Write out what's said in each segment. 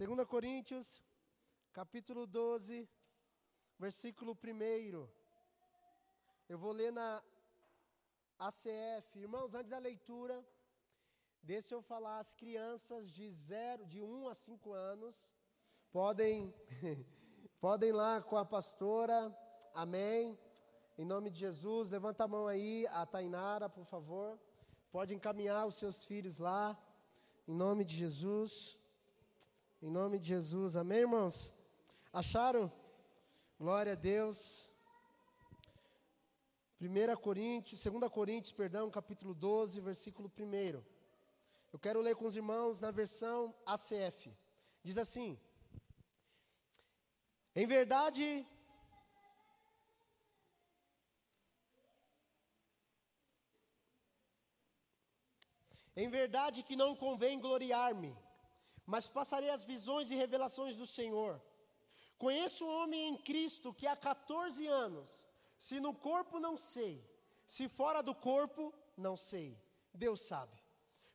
2 Coríntios, capítulo 12, versículo 1. Eu vou ler na ACF. Irmãos, antes da leitura, deixa eu falar, as crianças de zero, de 1 a 5 anos, podem, podem ir lá com a pastora, amém? Em nome de Jesus, levanta a mão aí, a Tainara, por favor. Pode encaminhar os seus filhos lá, em nome de Jesus. Em nome de Jesus, amém, irmãos? Acharam? Glória a Deus. 1 Coríntios, 2 Coríntios, perdão, capítulo 12, versículo 1. Eu quero ler com os irmãos na versão ACF. Diz assim: Em verdade, Em verdade que não convém gloriar-me mas passarei as visões e revelações do Senhor. Conheço um homem em Cristo que há 14 anos, se no corpo não sei, se fora do corpo não sei, Deus sabe.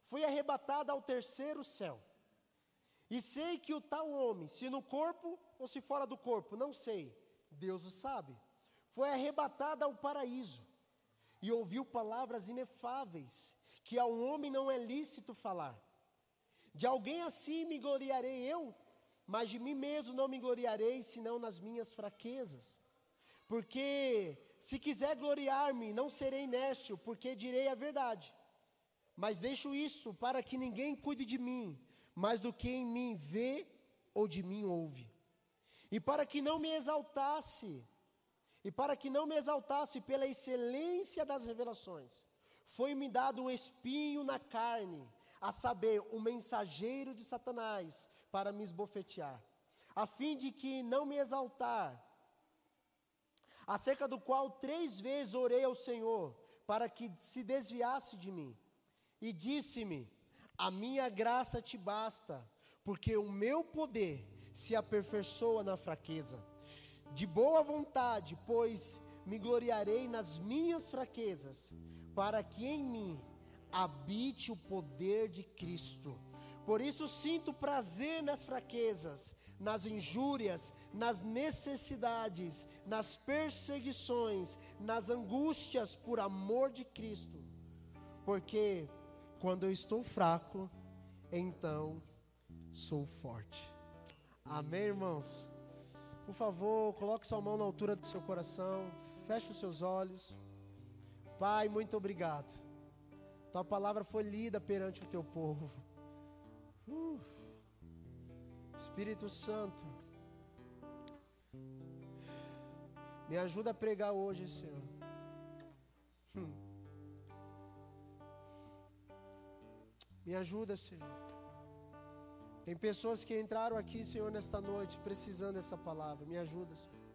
Foi arrebatado ao terceiro céu. E sei que o tal homem, se no corpo ou se fora do corpo, não sei, Deus o sabe. Foi arrebatado ao paraíso e ouviu palavras inefáveis que a um homem não é lícito falar. De alguém assim me gloriarei eu, mas de mim mesmo não me gloriarei, senão nas minhas fraquezas. Porque se quiser gloriar-me, não serei inércio, porque direi a verdade. Mas deixo isto para que ninguém cuide de mim, mais do que em mim vê ou de mim ouve. E para que não me exaltasse, e para que não me exaltasse pela excelência das revelações, foi-me dado um espinho na carne, a saber, o mensageiro de Satanás, para me esbofetear, a fim de que não me exaltar, acerca do qual três vezes orei ao Senhor, para que se desviasse de mim, e disse-me: A minha graça te basta, porque o meu poder se aperfeiçoa na fraqueza. De boa vontade, pois me gloriarei nas minhas fraquezas, para que em mim habite o poder de Cristo. Por isso sinto prazer nas fraquezas, nas injúrias, nas necessidades, nas perseguições, nas angústias por amor de Cristo. Porque quando eu estou fraco, então sou forte. Amém, irmãos? Por favor, coloque sua mão na altura do seu coração, feche os seus olhos. Pai, muito obrigado tua palavra foi lida perante o teu povo. Uh. Espírito Santo, me ajuda a pregar hoje, Senhor. Hum. Me ajuda, Senhor. Tem pessoas que entraram aqui, Senhor, nesta noite, precisando dessa palavra. Me ajuda, Senhor.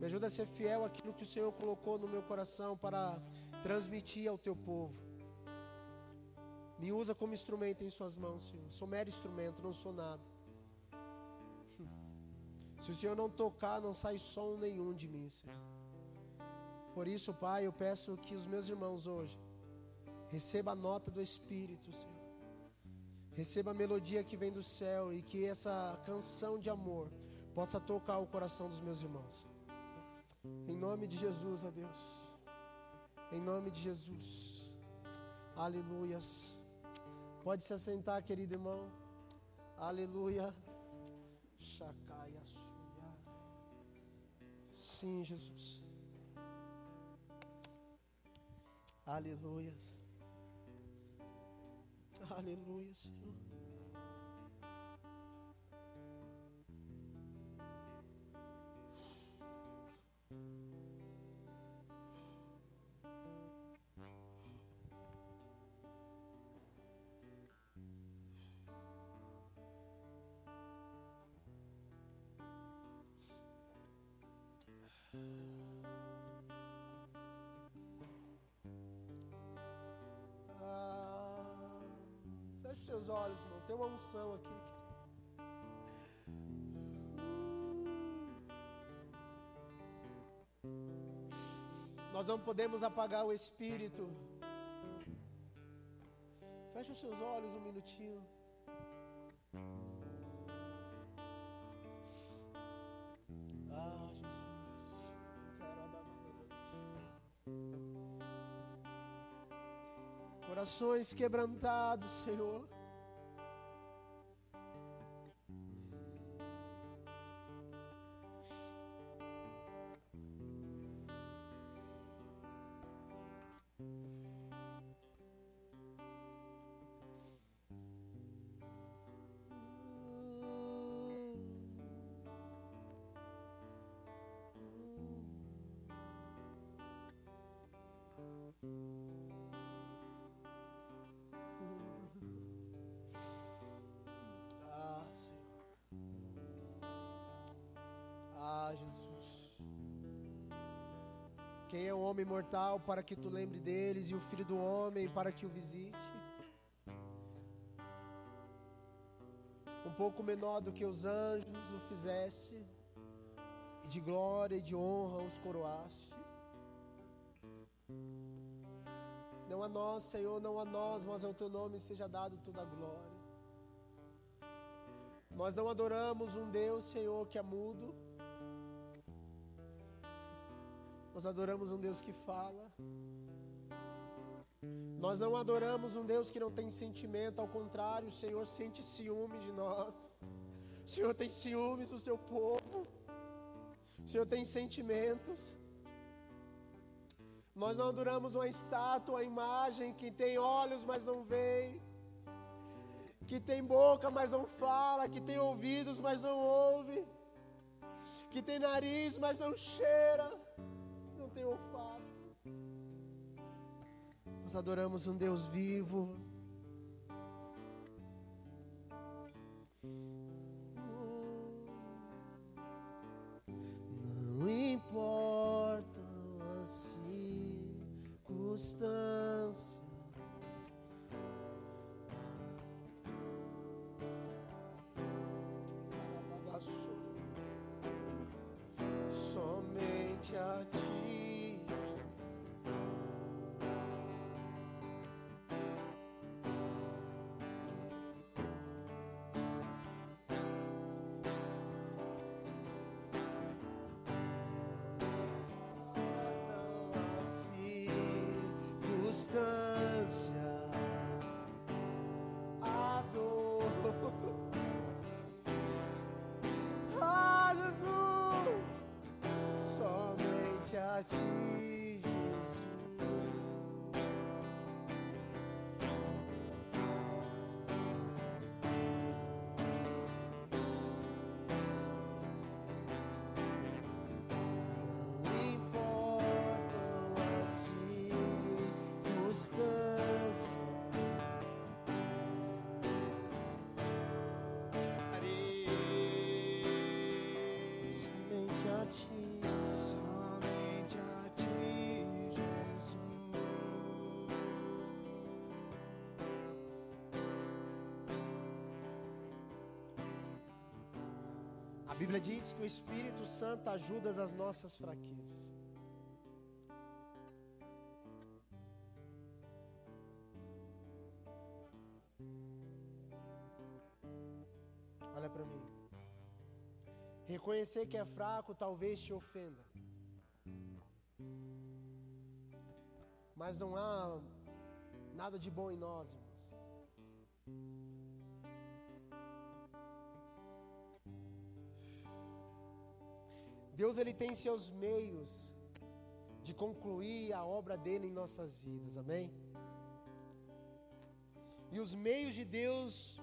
Me ajuda a ser fiel àquilo que o Senhor colocou no meu coração para transmitir ao teu povo. Me usa como instrumento em Suas mãos, Senhor. Sou mero instrumento, não sou nada. Se o Senhor não tocar, não sai som nenhum de mim, Senhor. Por isso, Pai, eu peço que os meus irmãos hoje recebam a nota do Espírito, Senhor. Receba a melodia que vem do céu e que essa canção de amor possa tocar o coração dos meus irmãos. Em nome de Jesus, ó Deus. Em nome de Jesus. Aleluias. Pode se assentar, querido irmão. Aleluia. Chacaia suia. Sim, Jesus. Aleluia. Aleluia, Senhor. Seus olhos, irmão. Tem uma unção aqui. Nós não podemos apagar o Espírito. Feche os seus olhos um minutinho. Corações quebrantados, Senhor. Para que tu lembre deles, e o filho do homem para que o visite? Um pouco menor do que os anjos o fizeste, e de glória e de honra os coroaste. Não a nós, Senhor, não a nós, mas ao teu nome seja dado toda a glória. Nós não adoramos um Deus, Senhor, que é mudo. Nós adoramos um Deus que fala. Nós não adoramos um Deus que não tem sentimento, ao contrário, o Senhor sente ciúme de nós. O Senhor tem ciúmes do seu povo. O Senhor tem sentimentos. Nós não adoramos uma estátua, uma imagem que tem olhos, mas não vê, que tem boca, mas não fala, que tem ouvidos, mas não ouve, que tem nariz, mas não cheira, tem olfato. Nós adoramos um Deus vivo. Não importam as circunstâncias. Somente a ti. Ti, Bíblia diz que o Espírito Santo ajuda nas nossas fraquezas. Olha para mim. Reconhecer que é fraco talvez te ofenda. Mas não há nada de bom em nós, irmãos. Deus ele tem seus meios de concluir a obra dele em nossas vidas, amém? E os meios de Deus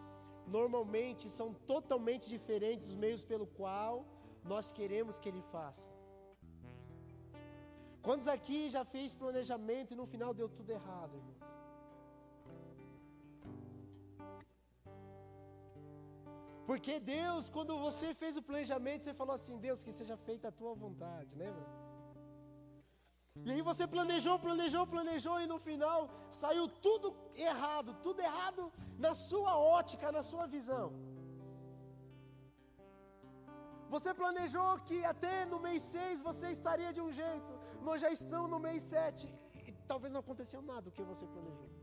normalmente são totalmente diferentes dos meios pelo qual nós queremos que ele faça. Quantos aqui já fez planejamento e no final deu tudo errado, irmãos? Porque Deus, quando você fez o planejamento, você falou assim: Deus, que seja feita a tua vontade, lembra? E aí você planejou, planejou, planejou e no final saiu tudo errado, tudo errado na sua ótica, na sua visão. Você planejou que até no mês 6 você estaria de um jeito, nós já estamos no mês 7 e talvez não aconteceu nada do que você planejou.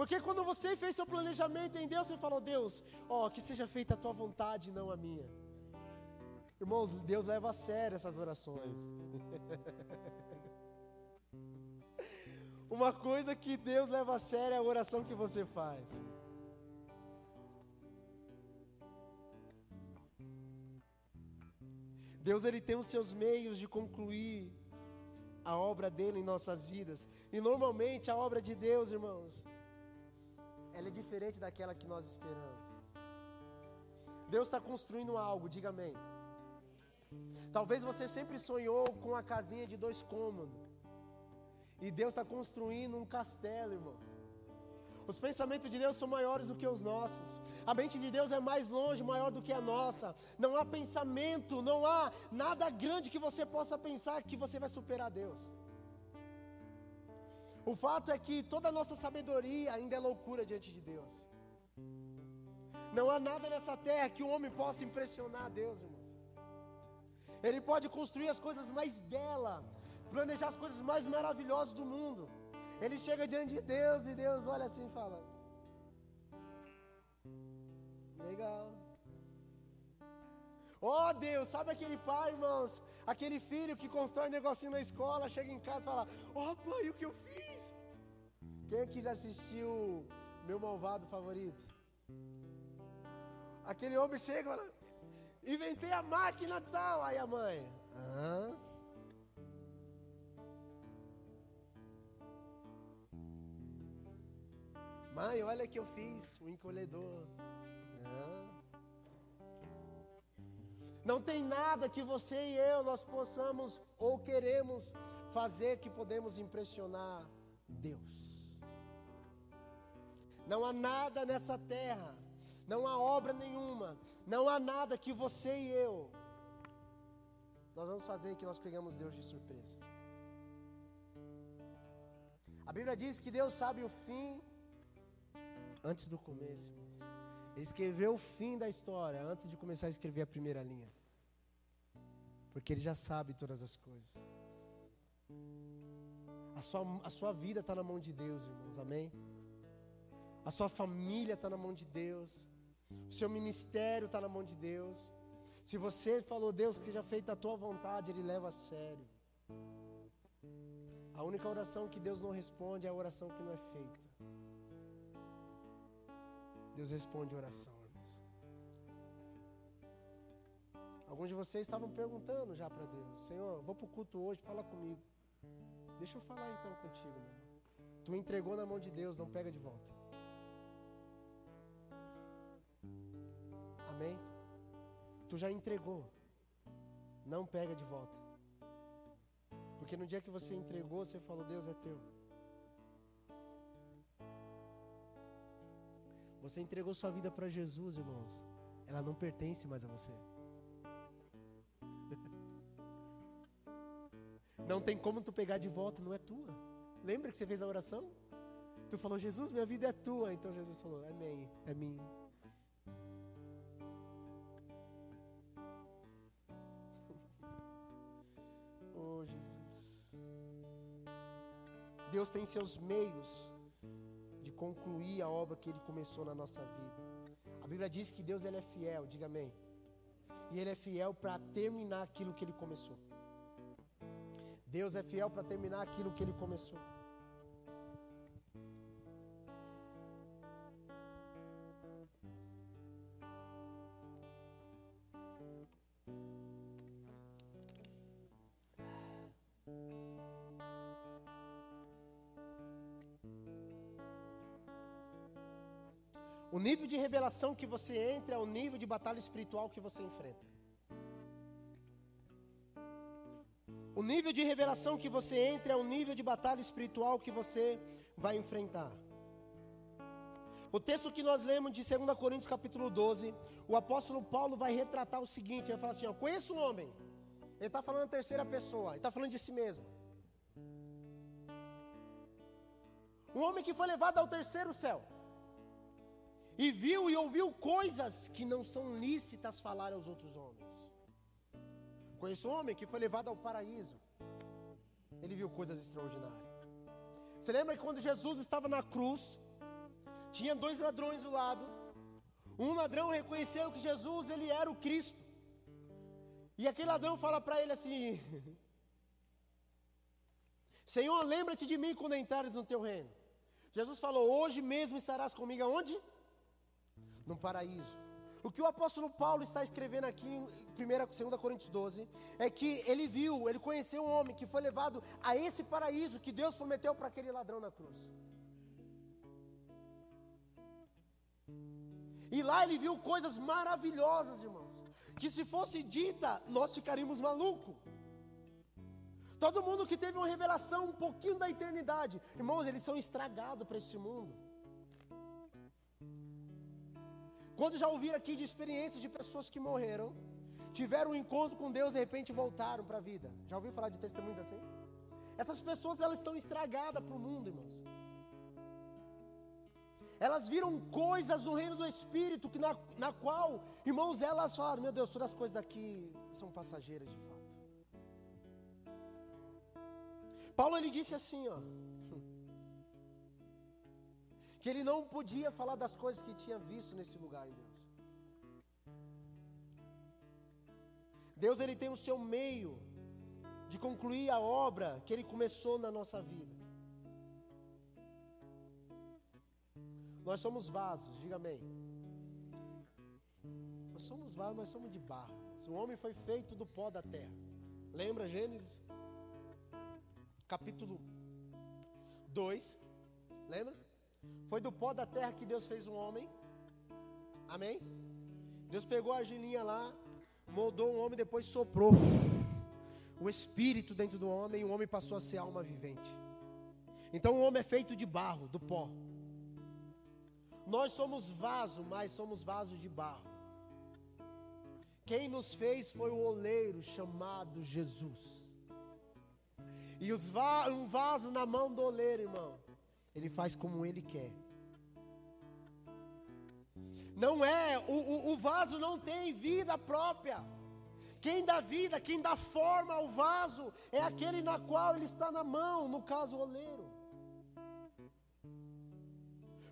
Porque quando você fez seu planejamento em Deus, você falou: Deus, ó, que seja feita a tua vontade, não a minha. Irmãos, Deus leva a sério essas orações. Uma coisa que Deus leva a sério é a oração que você faz. Deus ele tem os seus meios de concluir a obra dele em nossas vidas. E normalmente a obra de Deus, irmãos, ela é diferente daquela que nós esperamos. Deus está construindo algo, diga amém. Talvez você sempre sonhou com a casinha de dois cômodos. E Deus está construindo um castelo, irmãos. Os pensamentos de Deus são maiores do que os nossos. A mente de Deus é mais longe, maior do que a nossa. Não há pensamento, não há nada grande que você possa pensar que você vai superar Deus. O fato é que toda a nossa sabedoria ainda é loucura diante de Deus. Não há nada nessa terra que o homem possa impressionar a Deus, irmãos. Ele pode construir as coisas mais belas, planejar as coisas mais maravilhosas do mundo. Ele chega diante de Deus e Deus olha assim e fala: Legal. Oh Deus, sabe aquele pai, irmãos? Aquele filho que constrói um negocinho na escola, chega em casa e fala: Oh pai, o que eu fiz? Quem aqui já assistiu meu malvado favorito? Aquele homem chega e fala: Inventei a máquina tal. Aí a mãe: Hã? Mãe, olha que eu fiz, o encolhedor. Hã? Não tem nada que você e eu nós possamos ou queremos fazer que podemos impressionar Deus. Não há nada nessa terra, não há obra nenhuma, não há nada que você e eu nós vamos fazer que nós pegamos Deus de surpresa. A Bíblia diz que Deus sabe o fim antes do começo. Ele escreveu o fim da história antes de começar a escrever a primeira linha. Porque ele já sabe todas as coisas. A sua, a sua vida está na mão de Deus, irmãos, amém? A sua família está na mão de Deus. O seu ministério está na mão de Deus. Se você falou, Deus, que seja feita a tua vontade, Ele leva a sério. A única oração que Deus não responde é a oração que não é feita. Deus responde oração, irmãos. Alguns de vocês estavam perguntando já para Deus: Senhor, vou para o culto hoje, fala comigo. Deixa eu falar então contigo, meu irmão. Tu entregou na mão de Deus, não pega de volta. Amém? Tu já entregou, não pega de volta. Porque no dia que você entregou, você falou: Deus é teu. Você entregou sua vida para Jesus, irmãos. Ela não pertence mais a você. Não tem como tu pegar de volta, não é tua. Lembra que você fez a oração? Tu falou, Jesus, minha vida é tua. Então Jesus falou, minha, é minha. Deus tem seus meios de concluir a obra que Ele começou na nossa vida. A Bíblia diz que Deus ele é fiel, diga amém. E Ele é fiel para terminar aquilo que Ele começou. Deus é fiel para terminar aquilo que Ele começou. Revelação que você entra é o nível de batalha espiritual que você enfrenta. O nível de revelação que você entra é o nível de batalha espiritual que você vai enfrentar. O texto que nós lemos de 2 Coríntios capítulo 12, o apóstolo Paulo vai retratar o seguinte, ele fala assim, ó, conheço um homem, ele está falando na terceira pessoa, ele está falando de si mesmo. Um homem que foi levado ao terceiro céu e viu e ouviu coisas que não são lícitas falar aos outros homens. Conheço um homem que foi levado ao paraíso. Ele viu coisas extraordinárias. Você lembra que quando Jesus estava na cruz, tinha dois ladrões do lado. Um ladrão reconheceu que Jesus ele era o Cristo. E aquele ladrão fala para ele assim: Senhor, lembra-te de mim quando entrares no teu reino. Jesus falou: Hoje mesmo estarás comigo aonde? No paraíso. O que o apóstolo Paulo está escrevendo aqui em 1 2 Coríntios 12 é que ele viu, ele conheceu um homem que foi levado a esse paraíso que Deus prometeu para aquele ladrão na cruz. E lá ele viu coisas maravilhosas, irmãos, que se fosse dita, nós ficaríamos malucos. Todo mundo que teve uma revelação um pouquinho da eternidade, irmãos, eles são estragados para esse mundo. Quando já ouviram aqui de experiências de pessoas que morreram, tiveram um encontro com Deus, de repente voltaram para a vida. Já ouviu falar de testemunhos assim? Essas pessoas elas estão estragadas para o mundo, irmãos. Elas viram coisas no reino do Espírito que na, na qual, irmãos, elas falaram: Meu Deus, todas as coisas daqui são passageiras de fato. Paulo ele disse assim, ó que ele não podia falar das coisas que tinha visto nesse lugar em Deus. Deus ele tem o seu meio de concluir a obra que ele começou na nossa vida. Nós somos vasos, diga amém. Nós somos vasos, nós somos de barro. O homem foi feito do pó da terra. Lembra Gênesis? Capítulo 2. Lembra? Foi do pó da terra que Deus fez o homem. Amém? Deus pegou a argilinha lá, moldou um homem, depois soprou o espírito dentro do homem e o homem passou a ser alma vivente. Então o homem é feito de barro, do pó. Nós somos vaso, mas somos vasos de barro. Quem nos fez foi o oleiro chamado Jesus. E os va um vaso na mão do oleiro, irmão. Ele faz como ele quer. Não é, o, o, o, vaso não tem vida própria. Quem dá vida, quem dá forma ao vaso, é aquele na qual ele está na mão, no caso o oleiro.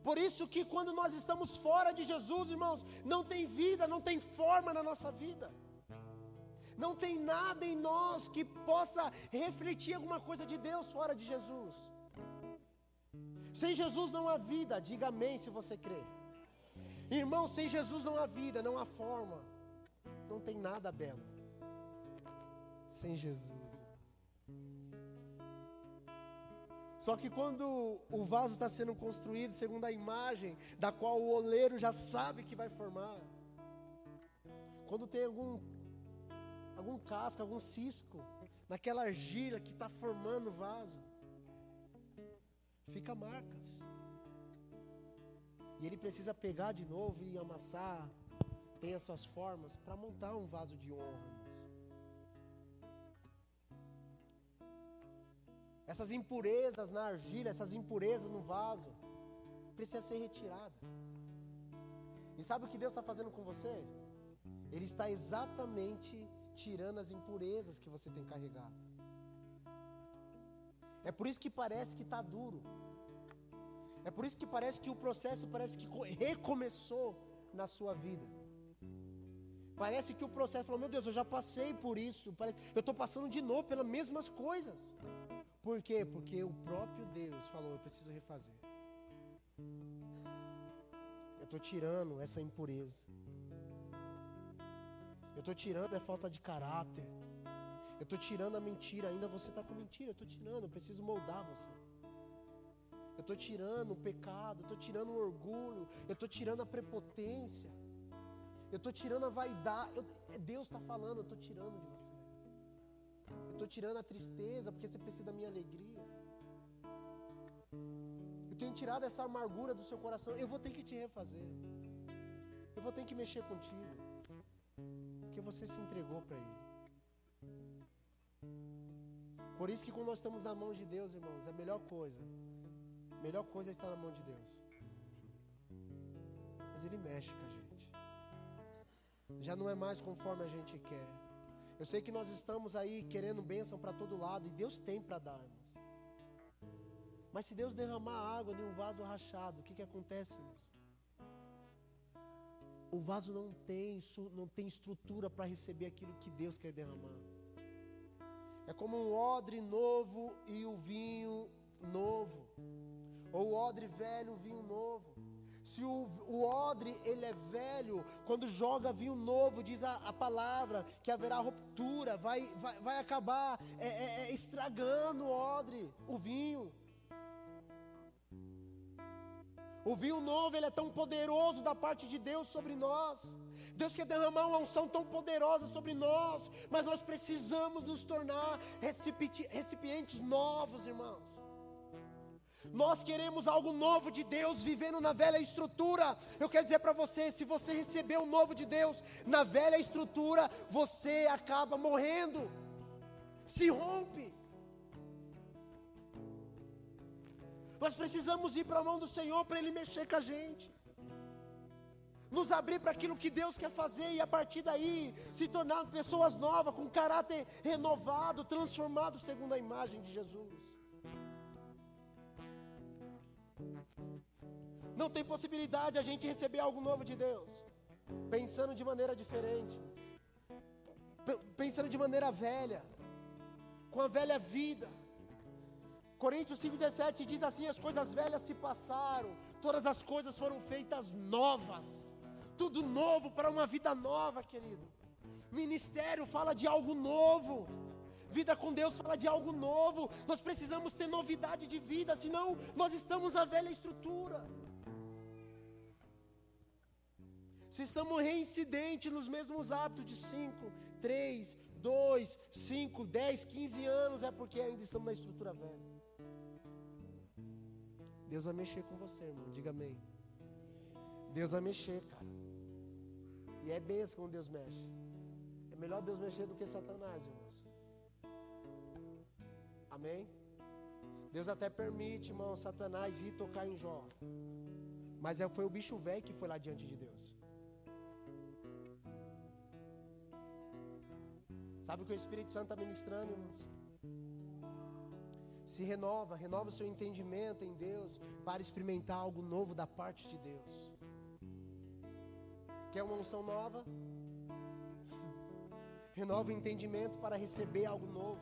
Por isso que quando nós estamos fora de Jesus, irmãos, não tem vida, não tem forma na nossa vida. Não tem nada em nós que possa refletir alguma coisa de Deus fora de Jesus. Sem Jesus não há vida, diga amém se você crê. Irmão, sem Jesus não há vida, não há forma, não tem nada belo. Sem Jesus. Só que quando o vaso está sendo construído segundo a imagem da qual o oleiro já sabe que vai formar, quando tem algum algum casco, algum cisco naquela argila que está formando o vaso, fica marcas. E ele precisa pegar de novo e amassar, tem as suas formas para montar um vaso de honra. Essas impurezas na argila, essas impurezas no vaso, precisa ser retirada. E sabe o que Deus está fazendo com você? Ele está exatamente tirando as impurezas que você tem carregado. É por isso que parece que está duro. É por isso que parece que o processo parece que recomeçou na sua vida. Parece que o processo falou: Meu Deus, eu já passei por isso. Eu estou passando de novo pelas mesmas coisas. Por quê? Porque o próprio Deus falou: Eu preciso refazer. Eu estou tirando essa impureza. Eu estou tirando a falta de caráter. Eu estou tirando a mentira. Ainda você está com mentira. Eu estou tirando. Eu preciso moldar você. Eu estou tirando o pecado. Eu estou tirando o orgulho. Eu estou tirando a prepotência. Eu estou tirando a vaidade. Eu, é Deus está falando. Eu estou tirando de você. Eu estou tirando a tristeza porque você precisa da minha alegria. Eu tenho tirado essa amargura do seu coração. Eu vou ter que te refazer. Eu vou ter que mexer contigo. Porque você se entregou para Ele. Por isso que quando nós estamos na mão de Deus, irmãos, é a melhor coisa. A melhor coisa é estar na mão de Deus. Mas Ele mexe com a gente. Já não é mais conforme a gente quer. Eu sei que nós estamos aí querendo bênção para todo lado e Deus tem para dar, irmãos. Mas se Deus derramar água em um vaso rachado, o que, que acontece, irmãos? O vaso não tem, não tem estrutura para receber aquilo que Deus quer derramar. É como um odre novo e o vinho novo. Ou o odre velho, o vinho novo. Se o, o odre ele é velho, quando joga vinho novo, diz a, a palavra que haverá ruptura, vai, vai, vai acabar é, é, é, estragando o odre, o vinho. O vinho novo ele é tão poderoso da parte de Deus sobre nós. Deus quer derramar uma unção tão poderosa sobre nós, mas nós precisamos nos tornar recipientes novos, irmãos. Nós queremos algo novo de Deus, vivendo na velha estrutura. Eu quero dizer para você: se você receber o novo de Deus na velha estrutura, você acaba morrendo, se rompe. Nós precisamos ir para a mão do Senhor para Ele mexer com a gente, nos abrir para aquilo que Deus quer fazer e a partir daí se tornar pessoas novas, com caráter renovado, transformado segundo a imagem de Jesus. Não tem possibilidade a gente receber algo novo de Deus, pensando de maneira diferente, pensando de maneira velha, com a velha vida. Coríntios 5,17 diz assim: as coisas velhas se passaram, todas as coisas foram feitas novas, tudo novo para uma vida nova, querido. Ministério fala de algo novo. Vida com Deus fala de algo novo. Nós precisamos ter novidade de vida, senão nós estamos na velha estrutura. Se estamos reincidentes nos mesmos hábitos de 5, 3, 2, 5, 10, 15 anos, é porque ainda estamos na estrutura velha. Deus vai mexer com você, irmão. Diga amém. Deus vai mexer, cara. E é benção quando Deus mexe. É melhor Deus mexer do que Satanás, irmãos. Amém? Deus até permite, irmão, Satanás ir tocar em Jó. Mas é, foi o bicho velho que foi lá diante de Deus. Sabe o que o Espírito Santo está ministrando, irmãos? Se renova, renova o seu entendimento em Deus para experimentar algo novo da parte de Deus. Quer uma unção nova? Renova o entendimento para receber algo novo.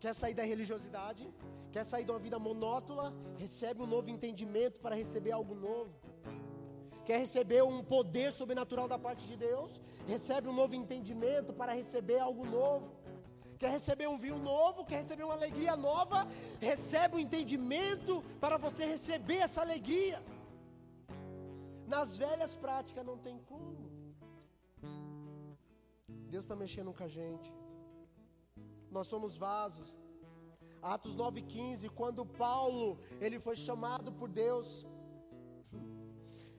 Quer sair da religiosidade? Quer sair de uma vida monótona? Recebe um novo entendimento para receber algo novo. Quer receber um poder sobrenatural da parte de Deus? Recebe um novo entendimento para receber algo novo. Quer receber um vinho novo? Quer receber uma alegria nova? Recebe o um entendimento para você receber essa alegria. Nas velhas práticas não tem como. Deus está mexendo com a gente nós somos vasos. Atos 9,15, quando Paulo ele foi chamado por Deus,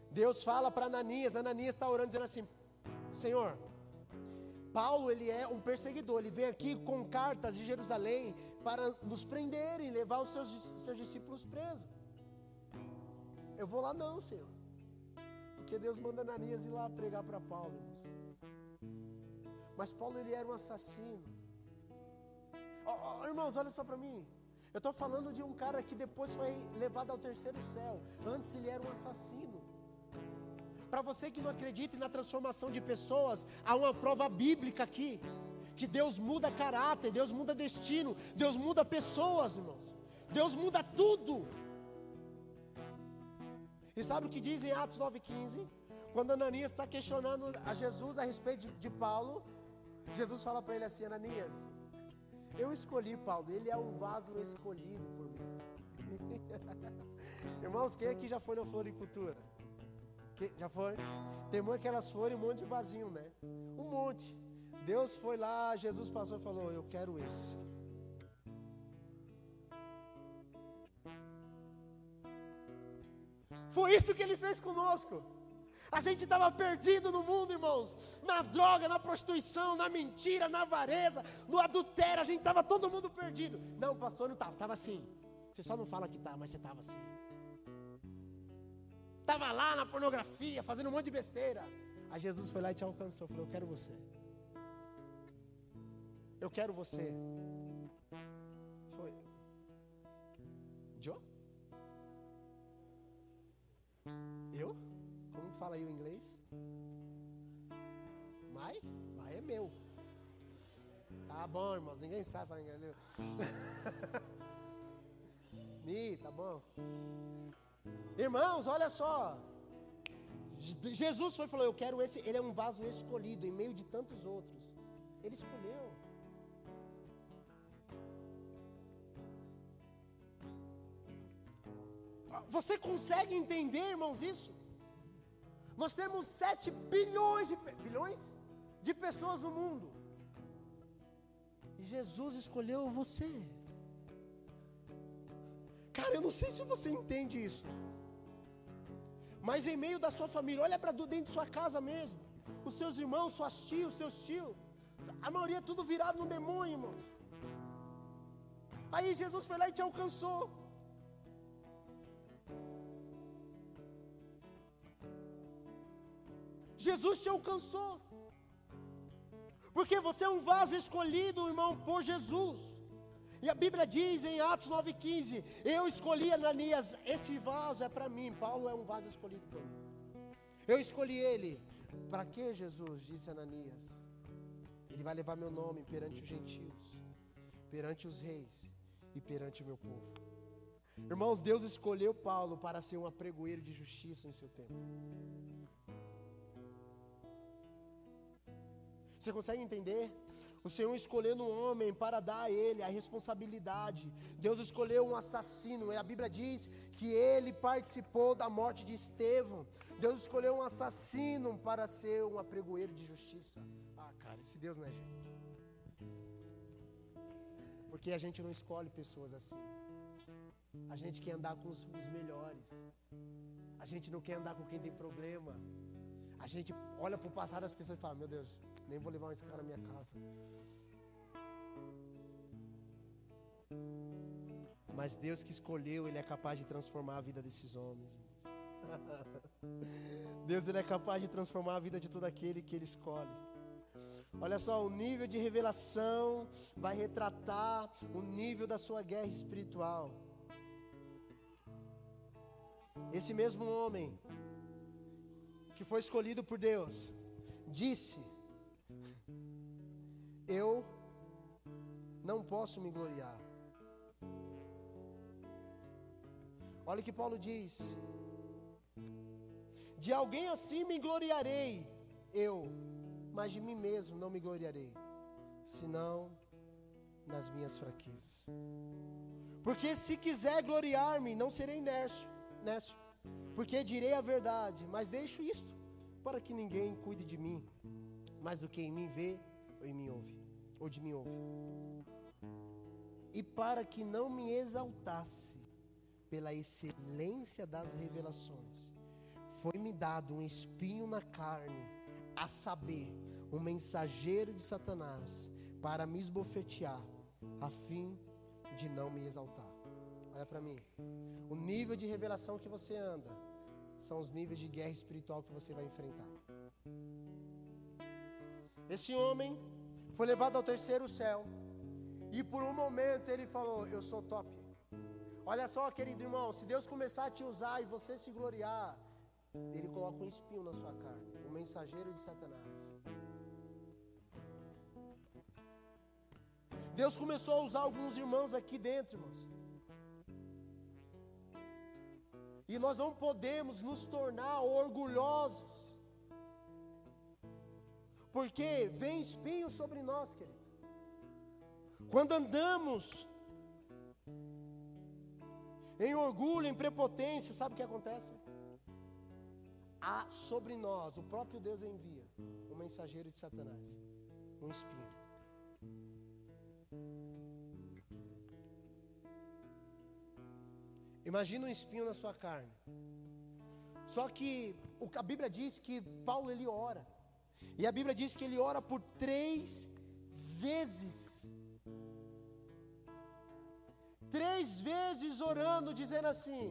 Deus fala para Ananias, Ananias está orando dizendo assim, Senhor, Paulo ele é um perseguidor, ele vem aqui com cartas de Jerusalém para nos prenderem, levar os seus, seus discípulos presos. Eu vou lá não, Senhor, porque Deus manda Ananias ir lá pregar para Paulo. Mas Paulo ele era um assassino. Oh, oh, irmãos, olha só para mim. Eu estou falando de um cara que depois foi levado ao terceiro céu. Antes ele era um assassino. Para você que não acredita na transformação de pessoas, há uma prova bíblica aqui. Que Deus muda caráter, Deus muda destino, Deus muda pessoas, irmãos. Deus muda tudo. E sabe o que diz em Atos 9,15? Quando Ananias está questionando a Jesus a respeito de, de Paulo, Jesus fala para ele assim: Ananias, eu escolhi Paulo, ele é um vaso escolhido por mim. Irmãos, quem aqui já foi na floricultura? Quem, já foi? Tem uma que elas foram um monte de vasinho, né? Um monte. Deus foi lá, Jesus passou e falou: Eu quero esse. Foi isso que ele fez conosco. A gente estava perdido no mundo, irmãos. Na droga, na prostituição, na mentira, na avareza, no adultério. A gente estava todo mundo perdido. Não, pastor, não estava. Estava assim. Você só não fala que está, mas você estava assim. Estava lá na pornografia, fazendo um monte de besteira. Aí Jesus foi lá e te alcançou. Falou: Eu quero você. Eu quero você. Foi. Joe? Eu? fala aí o inglês? Mai? Mai é meu. Tá bom, irmãos, ninguém sabe falar inglês. Mi, tá bom. Irmãos, olha só. Je- Jesus foi e falou: Eu quero esse. Ele é um vaso escolhido em meio de tantos outros. Ele escolheu. Você consegue entender, irmãos, isso? Nós temos 7 bilhões de bilhões de pessoas no mundo. E Jesus escolheu você. Cara, eu não sei se você entende isso. Mas em meio da sua família, olha para dentro de sua casa mesmo. Os seus irmãos, suas tios, seus tios. A maioria é tudo virado num demônio, irmãos. Aí Jesus foi lá e te alcançou. Jesus te alcançou. Porque você é um vaso escolhido, irmão, por Jesus. E a Bíblia diz em Atos 9,15: Eu escolhi Ananias, esse vaso é para mim. Paulo é um vaso escolhido por mim. Eu escolhi ele. Para que Jesus? Disse Ananias. Ele vai levar meu nome perante os gentios, perante os reis e perante o meu povo. Irmãos, Deus escolheu Paulo para ser um apregoeiro de justiça em seu tempo. Você consegue entender? O Senhor escolhendo um homem para dar a ele a responsabilidade. Deus escolheu um assassino. A Bíblia diz que ele participou da morte de Estevão. Deus escolheu um assassino para ser um apregoeiro de justiça. Ah, cara, esse Deus não é gente. Porque a gente não escolhe pessoas assim. A gente quer andar com os, os melhores. A gente não quer andar com quem tem problema. A gente olha para o passado das pessoas e fala: Meu Deus, nem vou levar esse cara na minha casa. Mas Deus que escolheu, Ele é capaz de transformar a vida desses homens. Deus ele é capaz de transformar a vida de todo aquele que Ele escolhe. Olha só, o nível de revelação vai retratar o nível da sua guerra espiritual. Esse mesmo homem que foi escolhido por Deus disse: Eu não posso me gloriar. Olha o que Paulo diz: De alguém assim me gloriarei, eu, mas de mim mesmo não me gloriarei, senão nas minhas fraquezas. Porque se quiser gloriar-me, não serei nércio, nércio, porque direi a verdade, mas deixo isto para que ninguém cuide de mim, mais do que em mim vê ou em mim ouve, ou de mim ouve. E para que não me exaltasse pela excelência das revelações, foi-me dado um espinho na carne, a saber, um mensageiro de Satanás, para me esbofetear, a fim de não me exaltar. Olha para mim. O nível de revelação que você anda são os níveis de guerra espiritual que você vai enfrentar. Esse homem foi levado ao terceiro céu. E por um momento ele falou: Eu sou top. Olha só, querido irmão, se Deus começar a te usar e você se gloriar, Ele coloca um espinho na sua carne, um mensageiro de Satanás. Deus começou a usar alguns irmãos aqui dentro, irmãos. E nós não podemos nos tornar orgulhosos. Porque vem espinho sobre nós, querido. Quando andamos em orgulho, em prepotência, sabe o que acontece? Há sobre nós, o próprio Deus envia um mensageiro de Satanás, um espinho. Imagina um espinho na sua carne. Só que a Bíblia diz que Paulo ele ora. E a Bíblia diz que ele ora por três vezes. Três vezes orando, dizendo assim: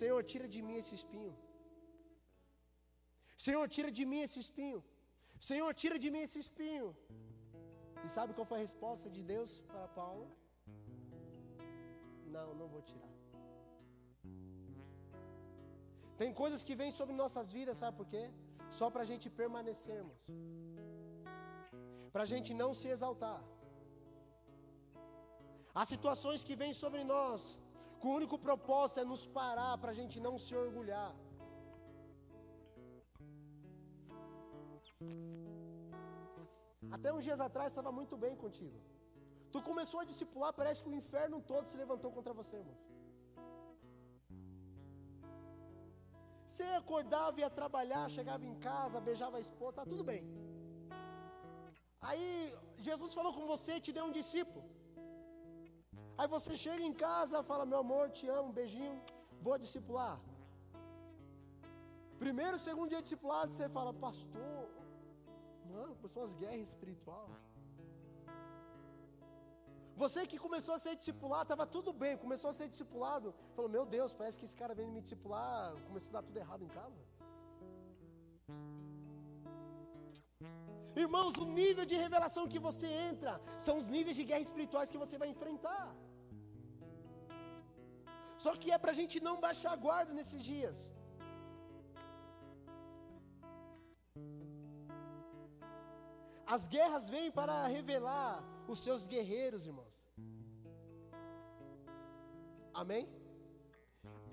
Senhor, tira de mim esse espinho. Senhor, tira de mim esse espinho. Senhor, tira de mim esse espinho. E sabe qual foi a resposta de Deus para Paulo? Não, não vou tirar. Tem coisas que vêm sobre nossas vidas, sabe por quê? Só para a gente permanecermos, para a gente não se exaltar. Há situações que vêm sobre nós, com o único propósito é nos parar para a gente não se orgulhar. Até uns dias atrás estava muito bem contigo. Tu começou a discipular, parece que o inferno todo se levantou contra você, irmãos. Você acordava, ia trabalhar, chegava em casa, beijava a esposa, tá tudo bem. Aí Jesus falou com você, te deu um discípulo. Aí você chega em casa, fala: Meu amor, te amo, beijinho, vou discipular. Primeiro, segundo dia discipulado, você fala: Pastor, mano, começou umas guerras espirituais. Você que começou a ser discipulado, estava tudo bem, começou a ser discipulado, falou: Meu Deus, parece que esse cara vem me discipular, começou a dar tudo errado em casa. Irmãos, o nível de revelação que você entra são os níveis de guerra espirituais que você vai enfrentar. Só que é para a gente não baixar a guarda nesses dias. As guerras vêm para revelar os seus guerreiros, irmãos. Amém?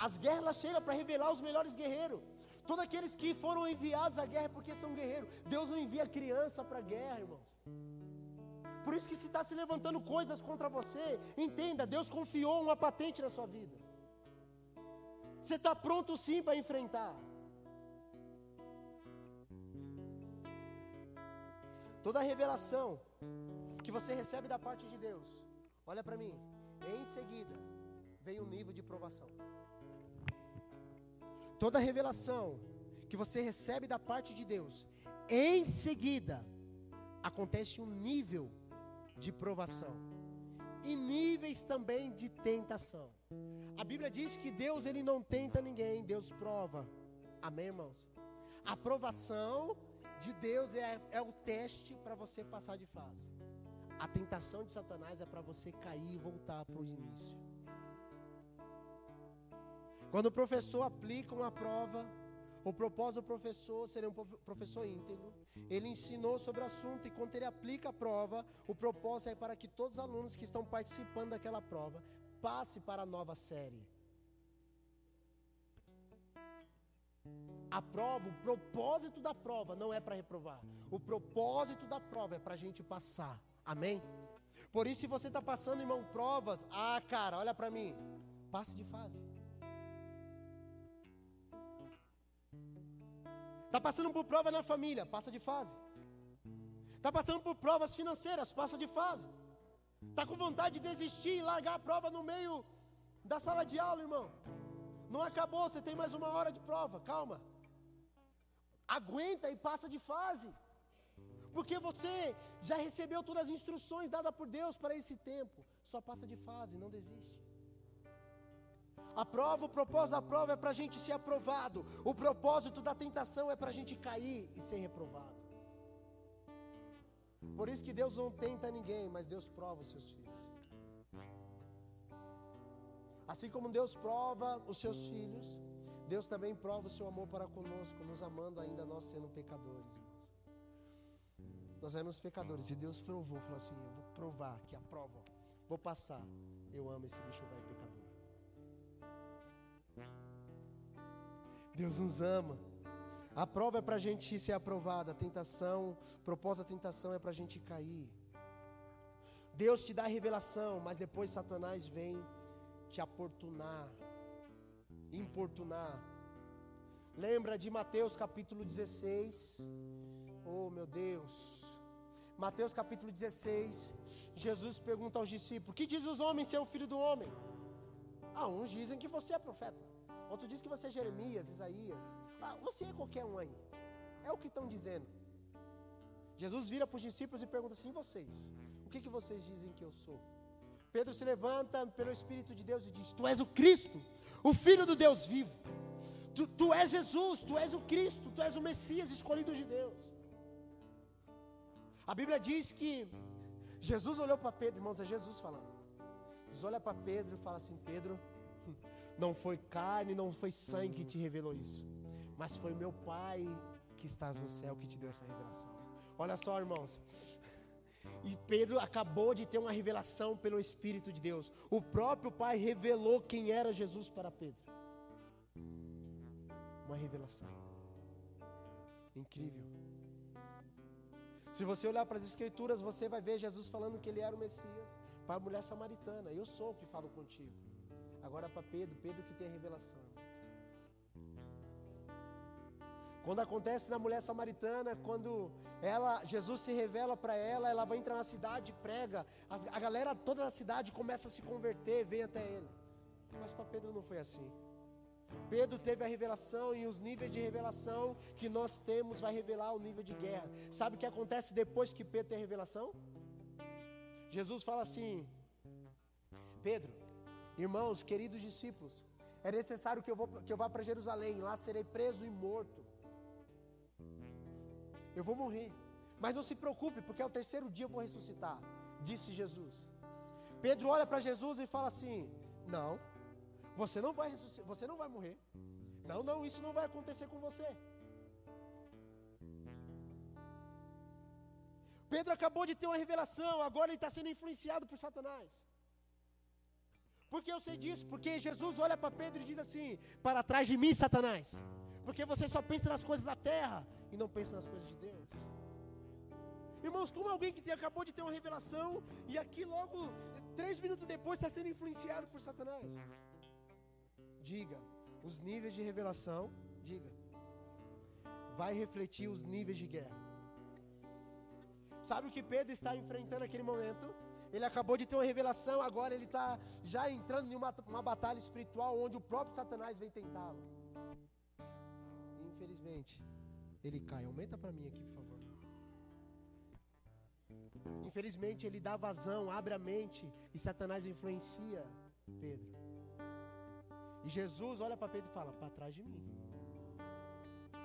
As guerras chegam para revelar os melhores guerreiros. Todos aqueles que foram enviados à guerra é porque são guerreiros. Deus não envia criança para a guerra, irmãos. Por isso que se está se levantando coisas contra você, entenda, Deus confiou uma patente na sua vida. Você está pronto sim para enfrentar. Toda revelação que você recebe da parte de Deus, olha para mim, em seguida vem um nível de provação. Toda revelação que você recebe da parte de Deus, em seguida acontece um nível de provação e níveis também de tentação. A Bíblia diz que Deus ele não tenta ninguém, Deus prova. Amém, irmãos? A provação de Deus é, é o teste para você passar de fase. A tentação de Satanás é para você cair e voltar para o início. Quando o professor aplica uma prova, o propósito do professor seria um professor íntegro. Ele ensinou sobre o assunto e quando ele aplica a prova, o propósito é para que todos os alunos que estão participando daquela prova passe para a nova série. A prova, o propósito da prova não é para reprovar. O propósito da prova é para a gente passar. Amém? Por isso, se você está passando, irmão, provas, ah, cara, olha para mim, passe de fase. Está passando por prova na família, passa de fase. Está passando por provas financeiras, passa de fase. Está com vontade de desistir e largar a prova no meio da sala de aula, irmão. Não acabou, você tem mais uma hora de prova, calma. Aguenta e passa de fase porque você já recebeu todas as instruções dadas por Deus para esse tempo. Só passa de fase, não desiste. A prova, o propósito da prova é para a gente ser aprovado. O propósito da tentação é para a gente cair e ser reprovado. Por isso que Deus não tenta ninguém, mas Deus prova os seus filhos. Assim como Deus prova os seus filhos, Deus também prova o seu amor para conosco, nos amando ainda nós sendo pecadores. Nós éramos pecadores e Deus provou, falou assim: Eu vou provar que a prova, vou passar. Eu amo esse bicho velho pecador. Deus nos ama. A prova é para a gente ser aprovada, a tentação, propósito da tentação é para a gente cair. Deus te dá a revelação, mas depois Satanás vem te aportunar, importunar. Lembra de Mateus capítulo 16? Oh meu Deus, Mateus capítulo 16, Jesus pergunta aos discípulos: Que diz os homens ser o filho do homem? Ah, uns dizem que você é profeta, outros dizem que você é Jeremias, Isaías. Ah, você é qualquer um aí. É o que estão dizendo. Jesus vira para os discípulos e pergunta assim: vocês? O que, que vocês dizem que eu sou? Pedro se levanta pelo Espírito de Deus e diz: Tu és o Cristo, o Filho do Deus vivo. Tu, tu és Jesus, tu és o Cristo, tu és o Messias escolhido de Deus. A Bíblia diz que Jesus olhou para Pedro, irmãos, é Jesus falando. Jesus olha para Pedro e fala assim: Pedro, não foi carne, não foi sangue que te revelou isso, mas foi meu Pai que estás no céu que te deu essa revelação. Olha só, irmãos. E Pedro acabou de ter uma revelação pelo Espírito de Deus. O próprio Pai revelou quem era Jesus para Pedro. Uma revelação. Incrível. Se você olhar para as Escrituras, você vai ver Jesus falando que ele era o Messias para a mulher samaritana. Eu sou o que falo contigo. Agora para Pedro, Pedro que tem a revelação. Quando acontece na mulher samaritana, quando ela, Jesus se revela para ela, ela vai entrar na cidade, prega, as, a galera toda da cidade começa a se converter, vem até ele. Mas para Pedro não foi assim. Pedro teve a revelação e os níveis de revelação que nós temos vai revelar o nível de guerra. Sabe o que acontece depois que Pedro tem a revelação? Jesus fala assim: Pedro, irmãos, queridos discípulos, é necessário que eu, vou, que eu vá para Jerusalém, lá serei preso e morto. Eu vou morrer. Mas não se preocupe, porque ao terceiro dia eu vou ressuscitar, disse Jesus. Pedro olha para Jesus e fala assim: Não, você não vai ressuscitar, você não vai morrer. Não, não, isso não vai acontecer com você. Pedro acabou de ter uma revelação, agora ele está sendo influenciado por Satanás. Por que eu sei disso? Porque Jesus olha para Pedro e diz assim: Para trás de mim, Satanás. Porque você só pensa nas coisas da terra e não pensa nas coisas de Deus. Irmãos, como alguém que acabou de ter uma revelação e aqui logo, três minutos depois, está sendo influenciado por Satanás. Diga, os níveis de revelação, diga, vai refletir os níveis de guerra. Sabe o que Pedro está enfrentando naquele momento? Ele acabou de ter uma revelação, agora ele está já entrando em uma, uma batalha espiritual onde o próprio Satanás vem tentá-lo. Infelizmente, ele cai. Aumenta para mim aqui, por favor. Infelizmente, ele dá vazão, abre a mente e Satanás influencia Pedro. E Jesus olha para Pedro e fala: Para trás de mim.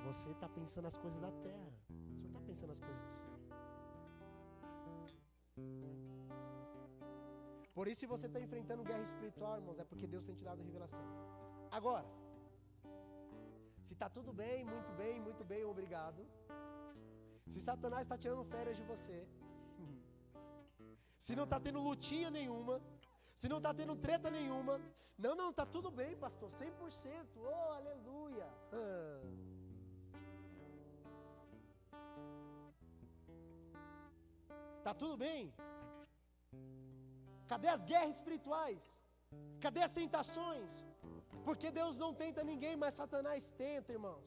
Você está pensando as coisas da terra. Você não está pensando as coisas do céu. Por isso, se você está enfrentando guerra espiritual, irmãos, é porque Deus tem te dado revelação. Agora, se está tudo bem, muito bem, muito bem, obrigado. Se Satanás está tirando férias de você, se não está tendo lutinha nenhuma, se não está tendo treta nenhuma, não, não, está tudo bem, pastor, 100%, oh, aleluia. Ah. Tá tudo bem? Cadê as guerras espirituais? Cadê as tentações? Porque Deus não tenta ninguém, mas Satanás tenta, irmãos.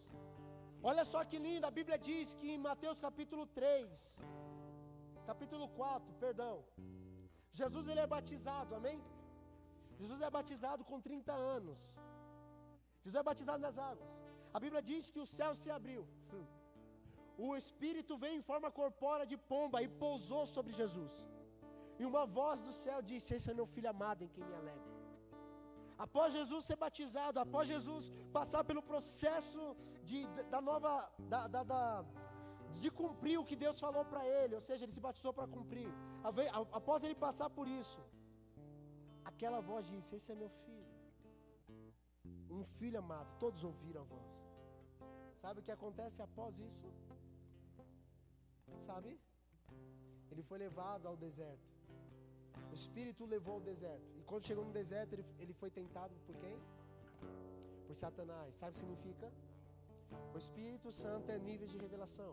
Olha só que lindo, a Bíblia diz que em Mateus capítulo 3, capítulo 4, perdão. Jesus ele é batizado, amém? Jesus é batizado com 30 anos. Jesus é batizado nas águas. A Bíblia diz que o céu se abriu. O Espírito veio em forma corpórea de pomba e pousou sobre Jesus. E uma voz do céu disse: Esse é meu filho amado em quem me alegro. Após Jesus ser batizado, após Jesus passar pelo processo de, da nova, da, da, da, de cumprir o que Deus falou para ele, ou seja, ele se batizou para cumprir. Após ele passar por isso, aquela voz disse: Esse é meu filho, um filho amado. Todos ouviram a voz. Sabe o que acontece após isso? Sabe? Ele foi levado ao deserto. O Espírito levou ao deserto. Quando chegou no deserto, ele, ele foi tentado por quem? Por Satanás. Sabe o que significa? O Espírito Santo é nível de revelação.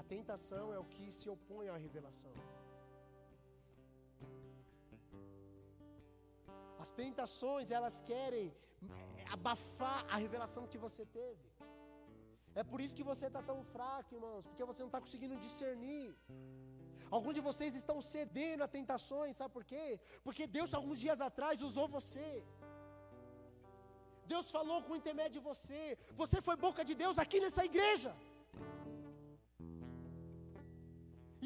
A tentação é o que se opõe à revelação. As tentações, elas querem abafar a revelação que você teve. É por isso que você está tão fraco, irmãos, porque você não está conseguindo discernir. Alguns de vocês estão cedendo a tentações, sabe por quê? Porque Deus, alguns dias atrás, usou você. Deus falou com o intermédio de você. Você foi boca de Deus aqui nessa igreja.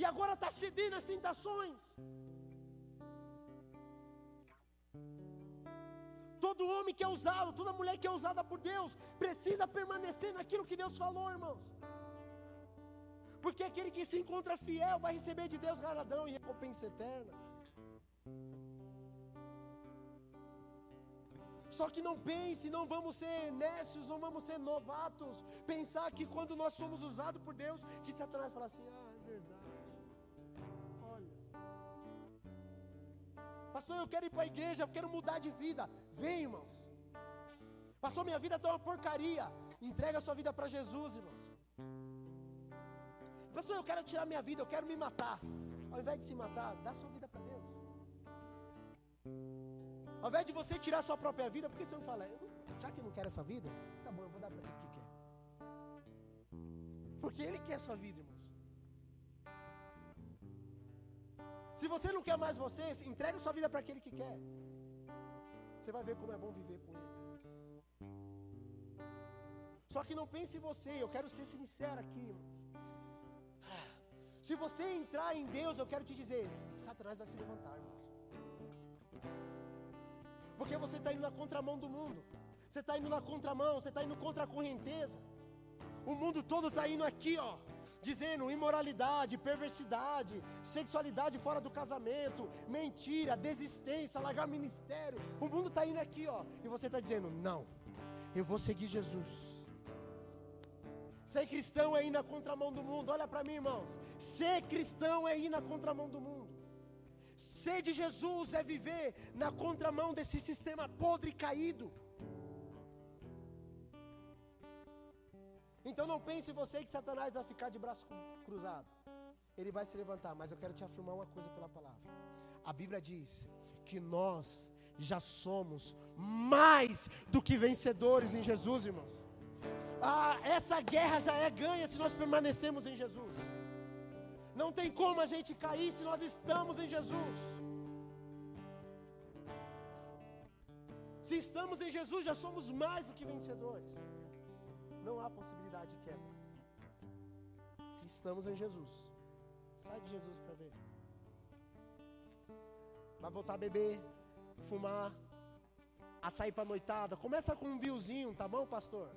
E agora está cedendo às tentações. Todo homem que é usado, toda mulher que é usada por Deus, precisa permanecer naquilo que Deus falou, irmãos. Porque aquele que se encontra fiel vai receber de Deus galardão e recompensa eterna. Só que não pense, não vamos ser nécios, não vamos ser novatos. Pensar que quando nós somos usados por Deus, que Satanás fala assim: ah, é verdade. olha. Pastor, eu quero ir para a igreja, eu quero mudar de vida. Vem, irmãos. Pastor, minha vida está uma porcaria. Entrega a sua vida para Jesus, irmãos. Pastor, eu quero tirar minha vida, eu quero me matar. Ao invés de se matar, dá sua vida para Deus. Ao invés de você tirar sua própria vida, por que você não fala, "Eu não- já que eu não quero essa vida, tá bom, eu vou dar para aquele que quer. Porque ele quer sua vida, irmãos. Se você não quer mais você, entrega sua vida para aquele que quer. Você vai ver como é bom viver com ele. Só que não pense em você, eu quero ser sincero aqui, irmãos. Se você entrar em Deus, eu quero te dizer, Satanás vai se levantar, irmãos. Porque você está indo na contramão do mundo. Você está indo na contramão, você está indo contra a correnteza. O mundo todo está indo aqui, ó, dizendo imoralidade, perversidade, sexualidade fora do casamento, mentira, desistência, largar ministério. O mundo está indo aqui, ó, e você está dizendo: não, eu vou seguir Jesus. Ser cristão é ir na contramão do mundo. Olha para mim, irmãos. Ser cristão é ir na contramão do mundo. Ser de Jesus é viver na contramão desse sistema podre e caído. Então não pense você que Satanás vai ficar de braço cru- cruzado. Ele vai se levantar, mas eu quero te afirmar uma coisa pela palavra. A Bíblia diz que nós já somos mais do que vencedores em Jesus, irmãos. Ah, essa guerra já é ganha se nós permanecemos em Jesus. Não tem como a gente cair se nós estamos em Jesus. Se estamos em Jesus, já somos mais do que vencedores. Não há possibilidade de queda. Se estamos em Jesus, sai de Jesus para ver. Vai voltar a beber, fumar, a sair para noitada. Começa com um viozinho, tá bom, pastor?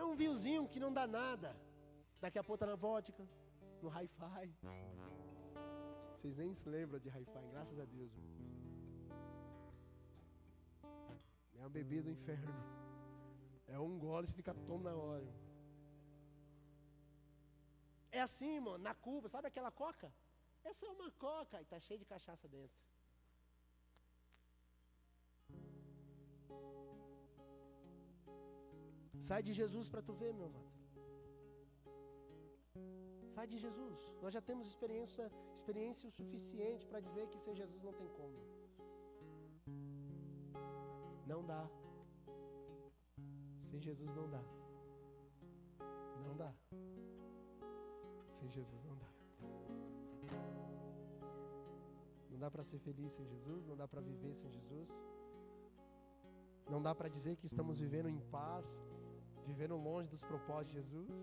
É um viozinho que não dá nada. Daqui a pouco tá na vodka, no hi-fi. Vocês nem se lembram de hi-fi, graças a Deus. É uma bebida do inferno. É um gole e fica tom na hora. É assim, mano, na Cuba, sabe aquela coca? Essa é uma coca e tá cheio de cachaça dentro. Sai de Jesus para tu ver, meu amado. Sai de Jesus. Nós já temos experiência, experiência o suficiente para dizer que sem Jesus não tem como. Não dá. Sem Jesus não dá. Não dá. Sem Jesus não dá. Não dá para ser feliz sem Jesus, não dá para viver sem Jesus. Não dá para dizer que estamos vivendo em paz, vivendo longe dos propósitos de Jesus.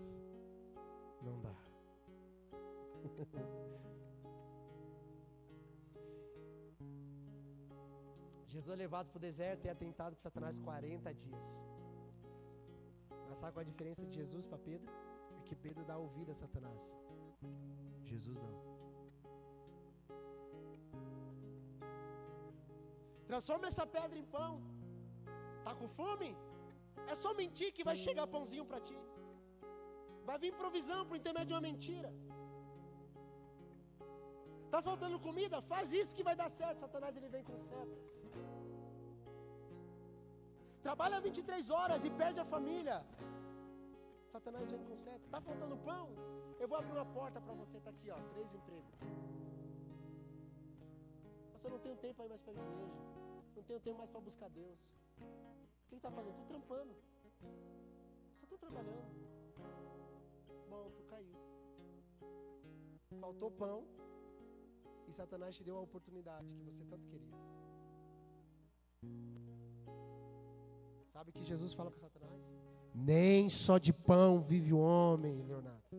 Não dá. Jesus é levado para o deserto e é tentado por Satanás 40 dias. Mas sabe qual é a diferença de Jesus para Pedro? É que Pedro dá ouvido a Satanás. Jesus não. Transforma essa pedra em pão. Tá com fome? É só mentir que vai chegar pãozinho para ti. Vai vir provisão por intermédio de uma mentira. Tá faltando comida? Faz isso que vai dar certo. Satanás ele vem com setas. Trabalha 23 horas e perde a família. Satanás vem com seta. Tá faltando pão? Eu vou abrir uma porta para você. Tá aqui, ó, três empregos. Mas eu não tenho tempo aí mais para a igreja. Não tenho tempo mais para buscar Deus. Que está fazendo? Estou trampando. Só estou trabalhando. Bom, tu caiu. Faltou pão. E Satanás te deu a oportunidade que você tanto queria. Sabe que Jesus fala para Satanás? Nem só de pão vive o homem, Leonardo,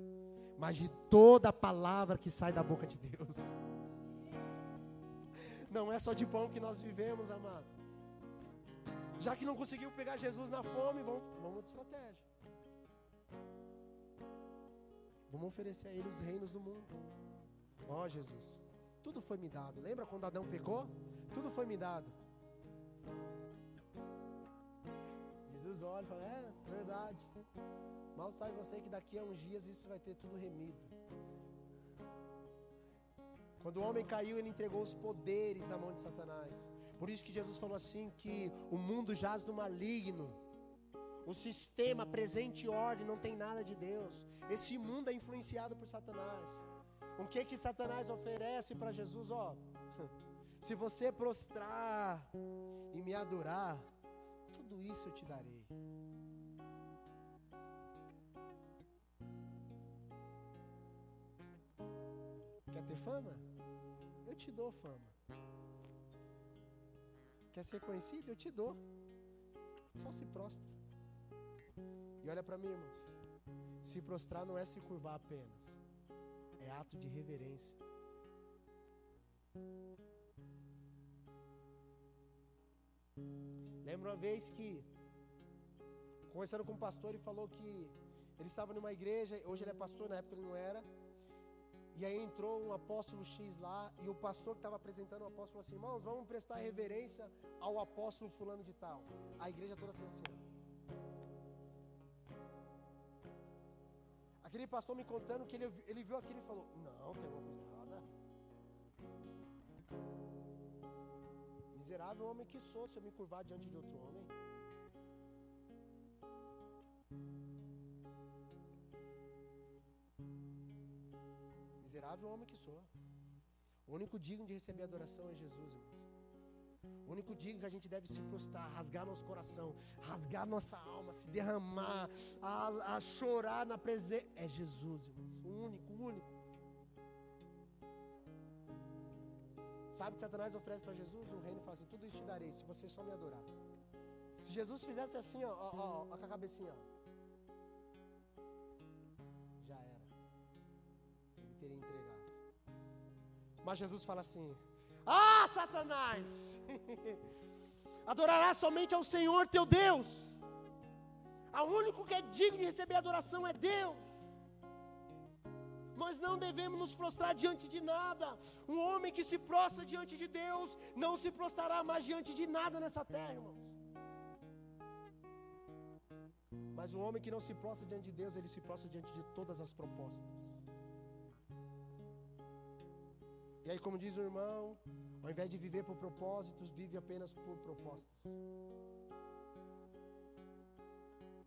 mas de toda a palavra que sai da boca de Deus. Não é só de pão que nós vivemos, amado. Já que não conseguiu pegar Jesus na fome, vamos, vamos de estratégia. Vamos oferecer a Ele os reinos do mundo. Ó Jesus, tudo foi me dado. Lembra quando Adão pecou? Tudo foi me dado. Jesus olha e fala: É, verdade. Mal sabe você que daqui a uns dias isso vai ter tudo remido. Quando o homem caiu, ele entregou os poderes na mão de Satanás. Por isso que Jesus falou assim que o mundo jaz do maligno. O sistema presente e ordem não tem nada de Deus. Esse mundo é influenciado por Satanás. O que que Satanás oferece para Jesus, ó? Se você prostrar e me adorar, tudo isso eu te darei. Quer ter fama? Eu te dou fama. Quer ser conhecido? Eu te dou. Só se prostra. E olha para mim, irmãos. Se prostrar não é se curvar apenas, é ato de reverência. Lembro uma vez que, conversando com um pastor, ele falou que ele estava numa igreja, hoje ele é pastor, na época ele não era. E aí entrou um apóstolo X lá, e o pastor que estava apresentando o apóstolo falou assim: irmãos, vamos prestar reverência ao apóstolo fulano de tal. A igreja toda fez assim. Aquele pastor me contando que ele, ele viu aquilo e falou: Não, tem alguma coisa errada. Miserável homem que sou, se eu me curvar diante de outro homem. Miserável homem que sou. O único digno de receber adoração é Jesus, irmãos. O único digno que a gente deve se prostrar, rasgar nosso coração, rasgar nossa alma, se derramar, a, a chorar na presença. É Jesus, irmãos. O único, o único. Sabe que Satanás oferece para Jesus? O reino fala assim: tudo isso te darei, se você só me adorar. Se Jesus fizesse assim, ó, ó, ó, ó, com a cabecinha, ó. Teria entregado. Mas Jesus fala assim: Ah, Satanás! Adorarás somente ao Senhor teu Deus. A único que é digno de receber adoração é Deus. Nós não devemos nos prostrar diante de nada. Um homem que se prostra diante de Deus não se prostrará mais diante de nada nessa terra, irmãos. Mas o homem que não se prostra diante de Deus, ele se prostra diante de todas as propostas. E aí, como diz o irmão, ao invés de viver por propósitos, vive apenas por propostas.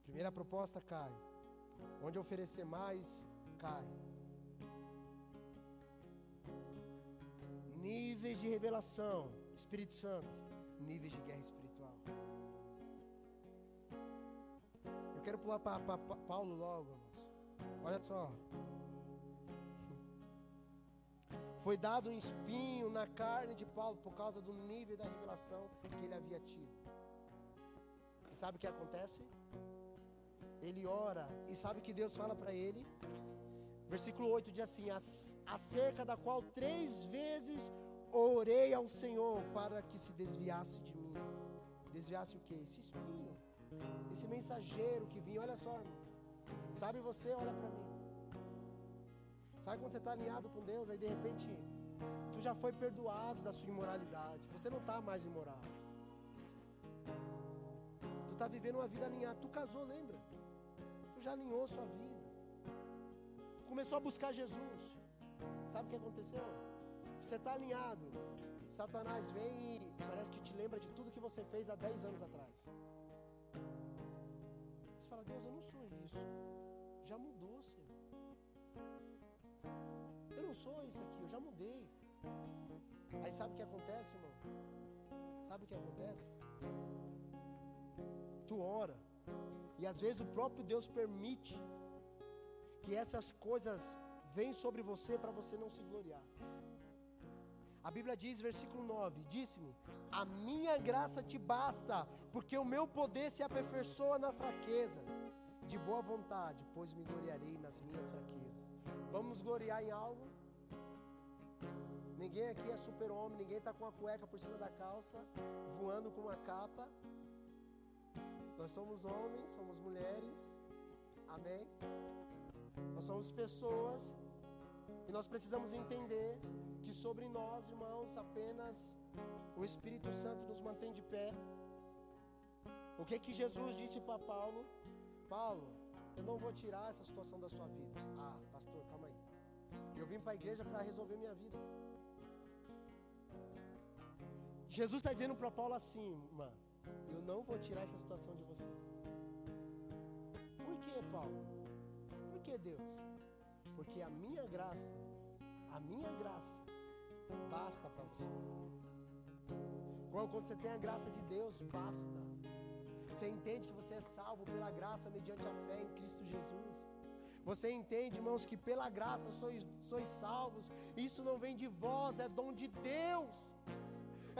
Primeira proposta cai. Onde oferecer mais, cai. Níveis de revelação, Espírito Santo, níveis de guerra espiritual. Eu quero pular para Paulo logo. Olha só. Foi dado um espinho na carne de Paulo por causa do nível da revelação que ele havia tido. E sabe o que acontece? Ele ora e sabe que Deus fala para ele? Versículo 8 diz assim: Acerca da qual três vezes orei ao Senhor para que se desviasse de mim. Desviasse o que? Esse espinho, esse mensageiro que vinha. Olha só, irmãos. Sabe você, olha para mim. Sabe quando você está alinhado com Deus, aí de repente tu já foi perdoado da sua imoralidade. Você não está mais imoral. Tu está vivendo uma vida alinhada. Tu casou, lembra? Tu já alinhou sua vida. Tu começou a buscar Jesus. Sabe o que aconteceu? Você está alinhado. Satanás vem e parece que te lembra de tudo que você fez há 10 anos atrás. Você fala, Deus, eu não sou isso. Já mudou, Senhor. Eu não sou isso aqui, eu já mudei. Aí sabe o que acontece, irmão? Sabe o que acontece? Tu ora. E às vezes o próprio Deus permite que essas coisas venham sobre você para você não se gloriar. A Bíblia diz, versículo 9: Disse-me: A minha graça te basta, porque o meu poder se aperfeiçoa na fraqueza. De boa vontade, pois me gloriarei nas minhas fraquezas. Vamos gloriar em algo? Ninguém aqui é super-homem, ninguém está com a cueca por cima da calça, voando com uma capa. Nós somos homens, somos mulheres, amém? Nós somos pessoas e nós precisamos entender que sobre nós, irmãos, apenas o Espírito Santo nos mantém de pé. O que que Jesus disse para Paulo? Paulo, eu não vou tirar essa situação da sua vida. Ah, pastor, calma aí. Eu vim para a igreja para resolver minha vida. Jesus está dizendo para Paulo assim, irmã, eu não vou tirar essa situação de você. Por que, Paulo? Por que Deus? Porque a minha graça, a minha graça, basta para você. Quando você tem a graça de Deus, basta. Você entende que você é salvo pela graça mediante a fé em Cristo Jesus. Você entende, irmãos, que pela graça sois, sois salvos. Isso não vem de vós, é dom de Deus.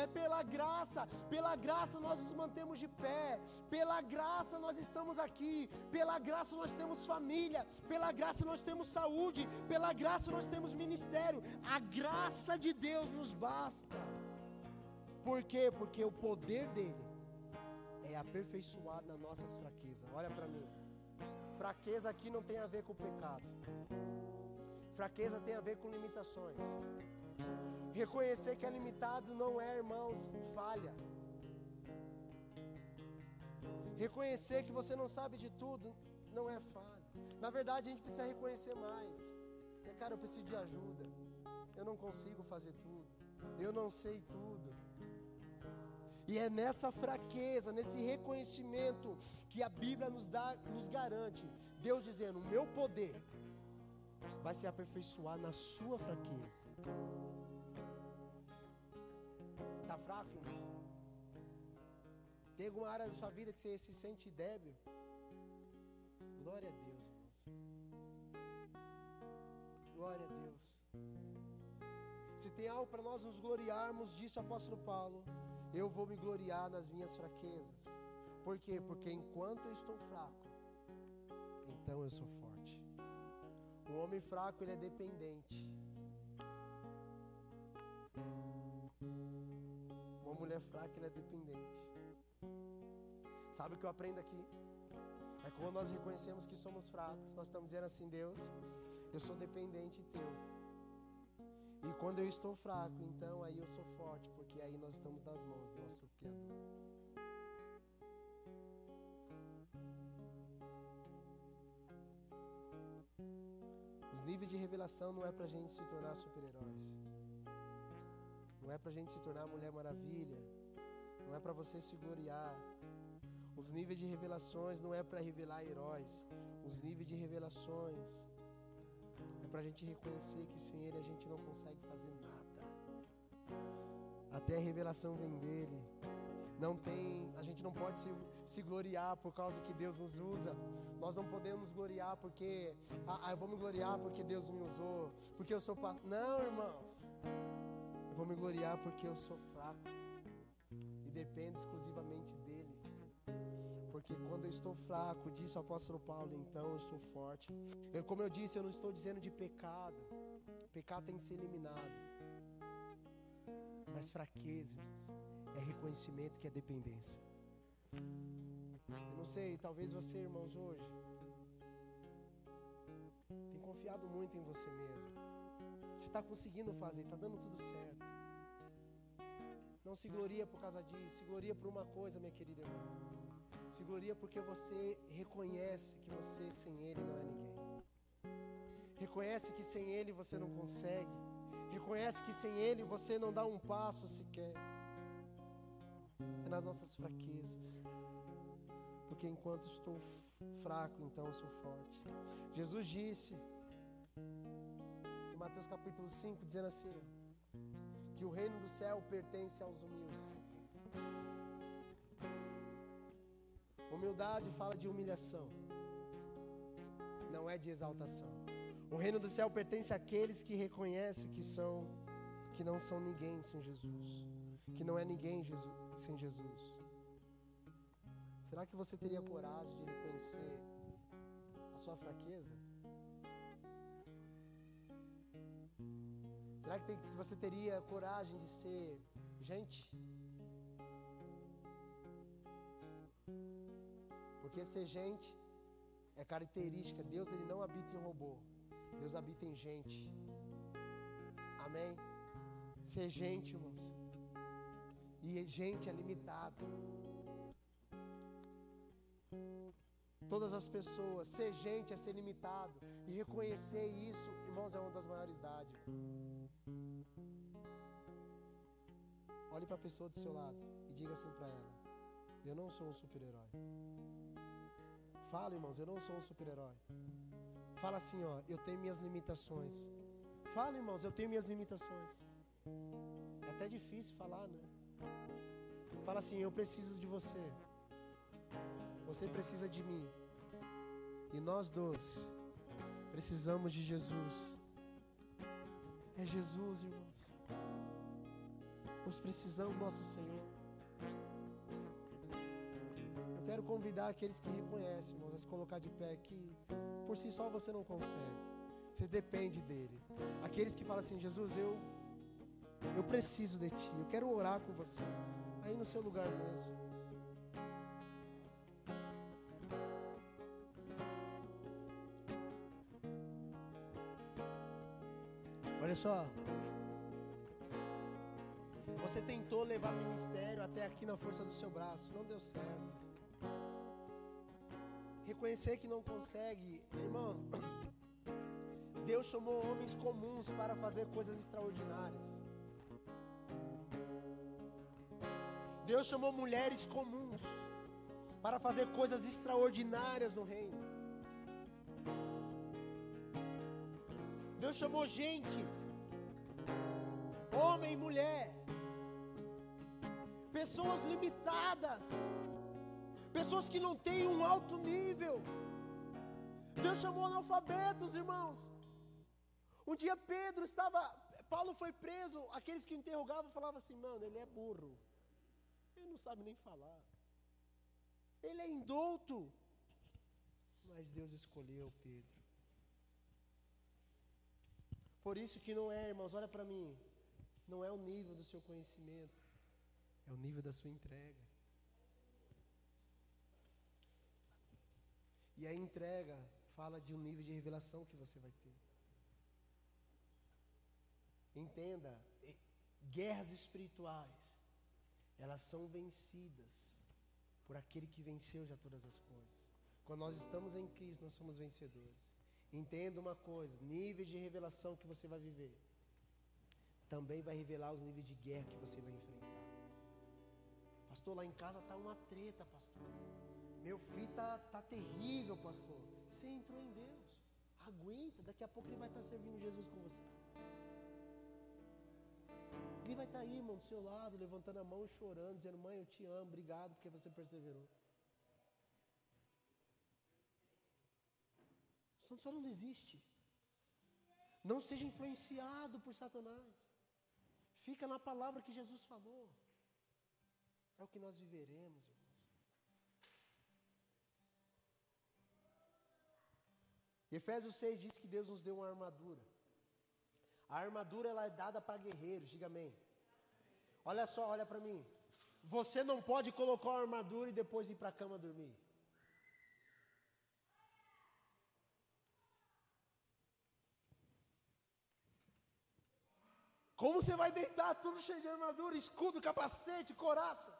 É pela graça, pela graça nós nos mantemos de pé, pela graça nós estamos aqui, pela graça nós temos família, pela graça nós temos saúde, pela graça nós temos ministério. A graça de Deus nos basta. Por quê? Porque o poder dele é aperfeiçoado nas nossas fraquezas. Olha para mim. Fraqueza aqui não tem a ver com pecado. Fraqueza tem a ver com limitações. Reconhecer que é limitado não é, irmãos, falha. Reconhecer que você não sabe de tudo não é falha. Na verdade, a gente precisa reconhecer mais. Porque, cara, eu preciso de ajuda. Eu não consigo fazer tudo. Eu não sei tudo. E é nessa fraqueza, nesse reconhecimento que a Bíblia nos dá, nos garante. Deus dizendo: "O meu poder vai se aperfeiçoar na sua fraqueza". Fraco, irmãos? Tem alguma área da sua vida que você se sente débil? Glória a Deus, irmãos. Glória a Deus. Se tem algo para nós nos gloriarmos, disse o apóstolo Paulo, eu vou me gloriar nas minhas fraquezas. Por quê? Porque enquanto eu estou fraco, então eu sou forte. O homem fraco, ele é dependente. Mulher fraca, ela é dependente. Sabe o que eu aprendo aqui? É quando nós reconhecemos que somos fracos, nós estamos dizendo assim, Deus, eu sou dependente teu. E quando eu estou fraco, então aí eu sou forte, porque aí nós estamos nas mãos do nosso Criador. Os níveis de revelação não é para a gente se tornar super-heróis. Não é para a gente se tornar Mulher Maravilha. Não é para você se gloriar. Os níveis de revelações não é para revelar heróis. Os níveis de revelações é para a gente reconhecer que sem Ele a gente não consegue fazer nada. Até a revelação vem dele. Não tem, a gente não pode se, se gloriar por causa que Deus nos usa. Nós não podemos gloriar porque, ah, ah, eu vou me gloriar porque Deus me usou, porque eu sou pa... Não, irmãos. Vou me gloriar porque eu sou fraco e dependo exclusivamente dele. Porque quando eu estou fraco, disse o apóstolo Paulo, então eu estou forte. Eu, como eu disse, eu não estou dizendo de pecado. Pecado tem que ser eliminado. Mas fraqueza, é reconhecimento que é dependência. Eu não sei, talvez você, irmãos, hoje tem confiado muito em você mesmo. Você está conseguindo fazer, está dando tudo certo. Não se gloria por causa disso, se gloria por uma coisa, minha querida irmã. Se gloria porque você reconhece que você sem Ele não é ninguém. Reconhece que sem Ele você não consegue. Reconhece que sem Ele você não dá um passo sequer. É nas nossas fraquezas. Porque enquanto estou fraco, então sou forte. Jesus disse, Mateus capítulo 5, dizendo assim: que o reino do céu pertence aos humildes. Humildade fala de humilhação, não é de exaltação. O reino do céu pertence àqueles que reconhecem que são que não são ninguém sem Jesus, que não é ninguém Jesus, sem Jesus. Será que você teria coragem de reconhecer a sua fraqueza? Será que tem- você teria coragem de ser gente? Porque ser gente é característica. Deus ele não habita em robô. Deus habita em gente. Amém? Ser gente, irmãos. E gente é limitado. Todas as pessoas, ser gente é ser limitado. E reconhecer isso, irmãos, é uma das maiores dádivas. Olhe para a pessoa do seu lado e diga assim para ela: Eu não sou um super-herói. Fala, irmãos, eu não sou um super-herói. Fala assim, ó, eu tenho minhas limitações. Fala, irmãos, eu tenho minhas limitações. É até difícil falar, né? Fala assim, eu preciso de você. Você precisa de mim. E nós dois precisamos de Jesus. É Jesus, irmãos. Nós precisamos do nosso Senhor. Eu quero convidar aqueles que reconhecem, irmãos, a se colocar de pé que por si só você não consegue. Você depende dele. Aqueles que falam assim, Jesus, eu eu preciso de ti. Eu quero orar com você. Aí no seu lugar mesmo. Olha só. Você tentou levar ministério até aqui na força do seu braço, não deu certo. Reconhecer que não consegue, irmão. Deus chamou homens comuns para fazer coisas extraordinárias. Deus chamou mulheres comuns para fazer coisas extraordinárias no reino. Deus chamou gente, homem e mulher, pessoas limitadas, pessoas que não têm um alto nível. Deus chamou analfabetos, irmãos. Um dia Pedro estava, Paulo foi preso, aqueles que interrogavam falavam assim: mano, ele é burro, ele não sabe nem falar, ele é indulto. Mas Deus escolheu Pedro. Por isso que não é, irmãos, olha para mim, não é o nível do seu conhecimento, é o nível da sua entrega. E a entrega fala de um nível de revelação que você vai ter. Entenda, guerras espirituais, elas são vencidas por aquele que venceu já todas as coisas. Quando nós estamos em Cristo, nós somos vencedores. Entenda uma coisa: nível de revelação que você vai viver também vai revelar os níveis de guerra que você vai enfrentar. Pastor, lá em casa tá uma treta, pastor. Meu filho tá, tá terrível, pastor. Você entrou em Deus. Aguenta, daqui a pouco ele vai estar servindo Jesus com você. Ele vai estar aí, irmão, do seu lado, levantando a mão chorando, dizendo: Mãe, eu te amo, obrigado porque você perseverou. Só não desiste. Não seja influenciado por Satanás. Fica na palavra que Jesus falou. É o que nós viveremos, irmãos. Efésios 6 diz que Deus nos deu uma armadura. A armadura ela é dada para guerreiros, diga amém. Olha só, olha para mim. Você não pode colocar a armadura e depois ir para a cama dormir. Como você vai deitar tudo cheio de armadura, escudo, capacete, coraça?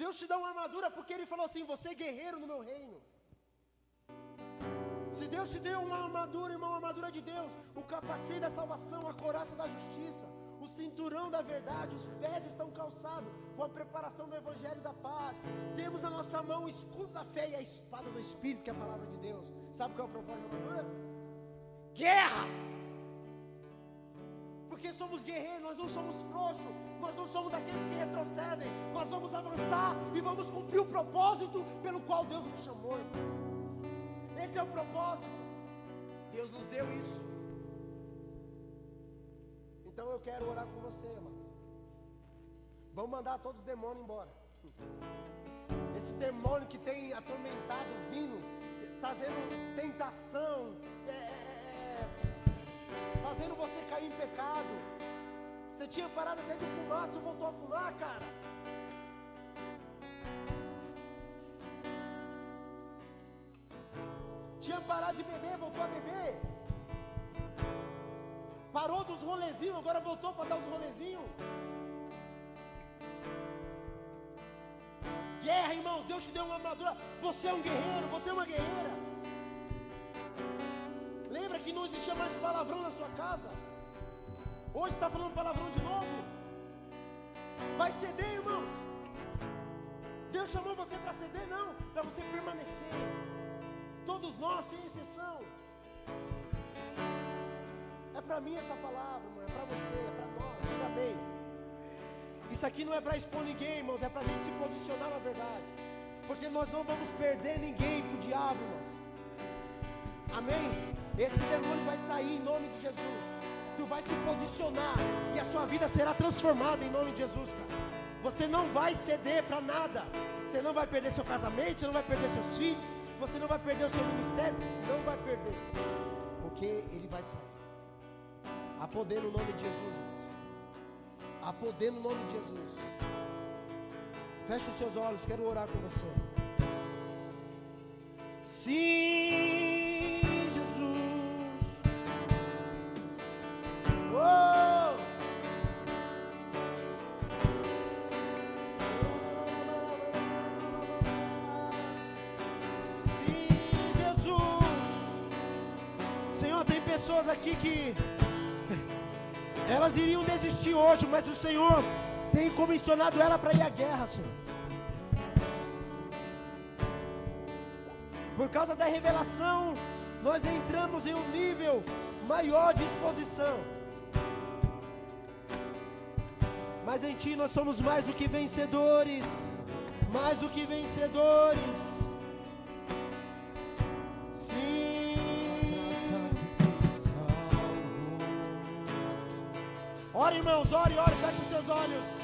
Deus te dá uma armadura porque Ele falou assim: você é guerreiro no meu reino. Se Deus te deu uma armadura, irmão, uma armadura de Deus, o capacete da salvação, a coraça da justiça, o cinturão da verdade, os pés estão calçados com a preparação do Evangelho da paz. Temos na nossa mão o escudo da fé e a espada do Espírito, que é a palavra de Deus. Sabe qual é o propósito da armadura? Guerra! Porque somos guerreiros, nós não somos frouxos, nós não somos daqueles que retrocedem, nós vamos avançar e vamos cumprir o propósito pelo qual Deus nos chamou, irmãos. Esse é o propósito, Deus nos deu isso. Então eu quero orar com você, amado. Vamos mandar todos os demônios embora. Esses demônios que têm atormentado, vindo, trazendo tentação, é, é, fazendo você cair em pecado. Você tinha parado até de fumar, tu voltou a fumar, cara. Tinha parado de beber, voltou a beber. Parou dos rolezinhos, agora voltou para dar os rolezinhos. Guerra, irmãos, Deus te deu uma armadura. Você é um guerreiro, você é uma guerreira. Lembra que não existia mais palavrão na sua casa? Hoje está falando palavrão de novo? Vai ceder, irmãos. Deus chamou você para ceder, não, para você permanecer. Todos nós, sem exceção. É para mim essa palavra, irmão. É para você, é para nós. Diga bem. Isso aqui não é para expor ninguém, irmãos. É para a gente se posicionar na verdade. Porque nós não vamos perder ninguém para o diabo, irmãos. Amém? Esse demônio vai sair em nome de Jesus. Tu vai se posicionar e a sua vida será transformada em nome de Jesus, cara. Você não vai ceder para nada. Você não vai perder seu casamento, você não vai perder seus filhos, você não vai perder o seu ministério, não vai perder. Porque ele vai sair. Há poder no nome de Jesus, irmãos. Há poder no nome de Jesus. Feche os seus olhos, quero orar com você. Sim, que elas iriam desistir hoje, mas o Senhor tem comissionado ela para ir à guerra, Senhor. Por causa da revelação, nós entramos em um nível maior de exposição. Mas em Ti nós somos mais do que vencedores, mais do que vencedores. Ore, irmãos, ore, ore, feche os seus olhos.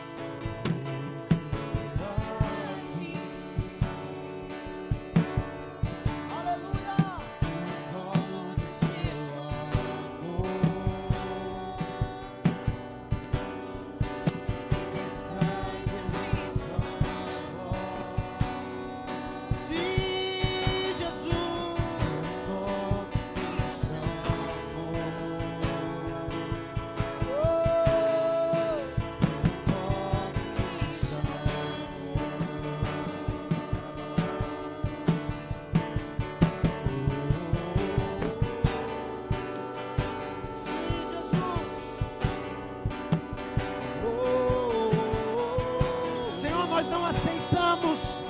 Nós não aceitamos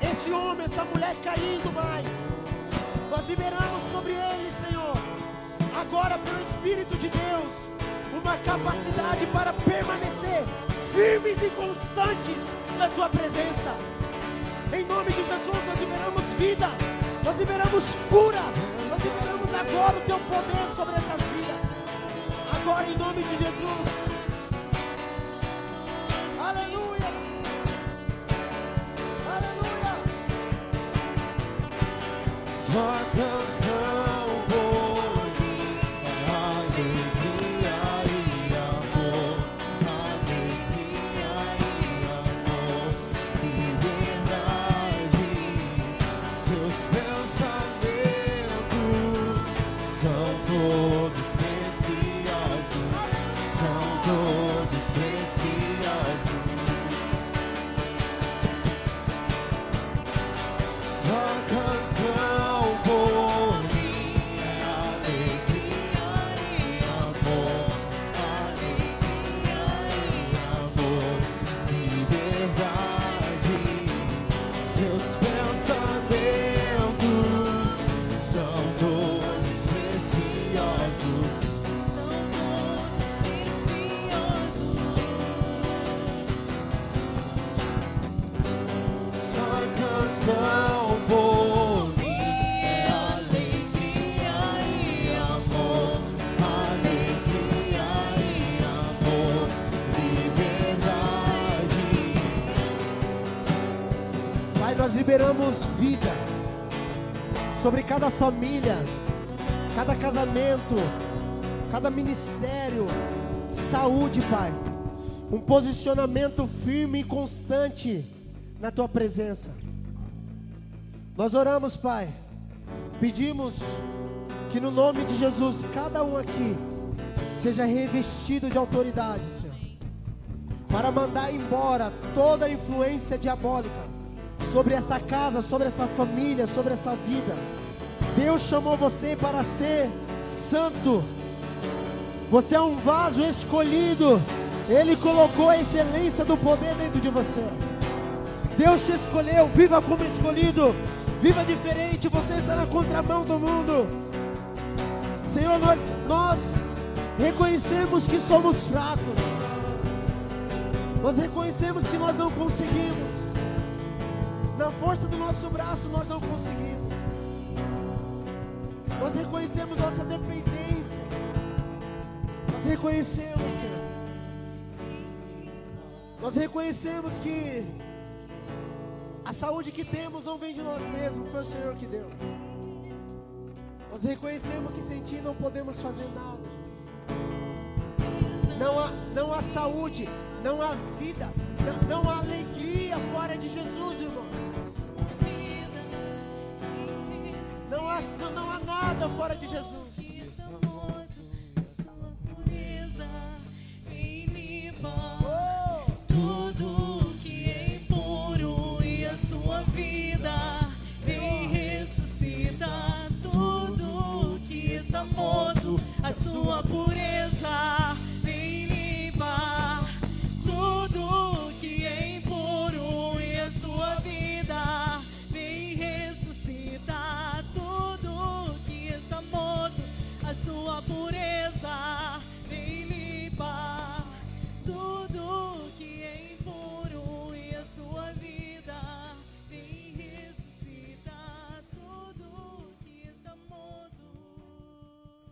esse homem, essa mulher caindo mais. Nós liberamos sobre ele, Senhor, agora pelo Espírito de Deus, uma capacidade para permanecer firmes e constantes na tua presença. Em nome de Jesus, nós liberamos vida, nós liberamos cura, nós liberamos agora o teu poder sobre essas vidas. Agora, em nome de Jesus. Sua canção liberamos vida sobre cada família, cada casamento, cada ministério, saúde, Pai. Um posicionamento firme e constante na tua presença. Nós oramos, Pai. Pedimos que no nome de Jesus, cada um aqui seja revestido de autoridade, Senhor para mandar embora toda influência diabólica sobre esta casa, sobre essa família, sobre essa vida. Deus chamou você para ser santo. Você é um vaso escolhido Ele colocou a excelência do poder dentro de você. Deus te escolheu, viva como escolhido, viva diferente, você está na contramão do mundo. Senhor, nós, nós reconhecemos que somos fracos, nós reconhecemos que nós não conseguimos, força do nosso braço nós não conseguimos, nós reconhecemos nossa dependência, nós reconhecemos, Senhor, nós reconhecemos que a saúde que temos não vem de nós mesmos, foi o Senhor que deu. Nós reconhecemos que sem Ti não podemos fazer nada. Não há, não há saúde, não há vida, não, não há alegria fora de Jesus, irmão. Não há, não, não há nada fora de Jesus. Oh!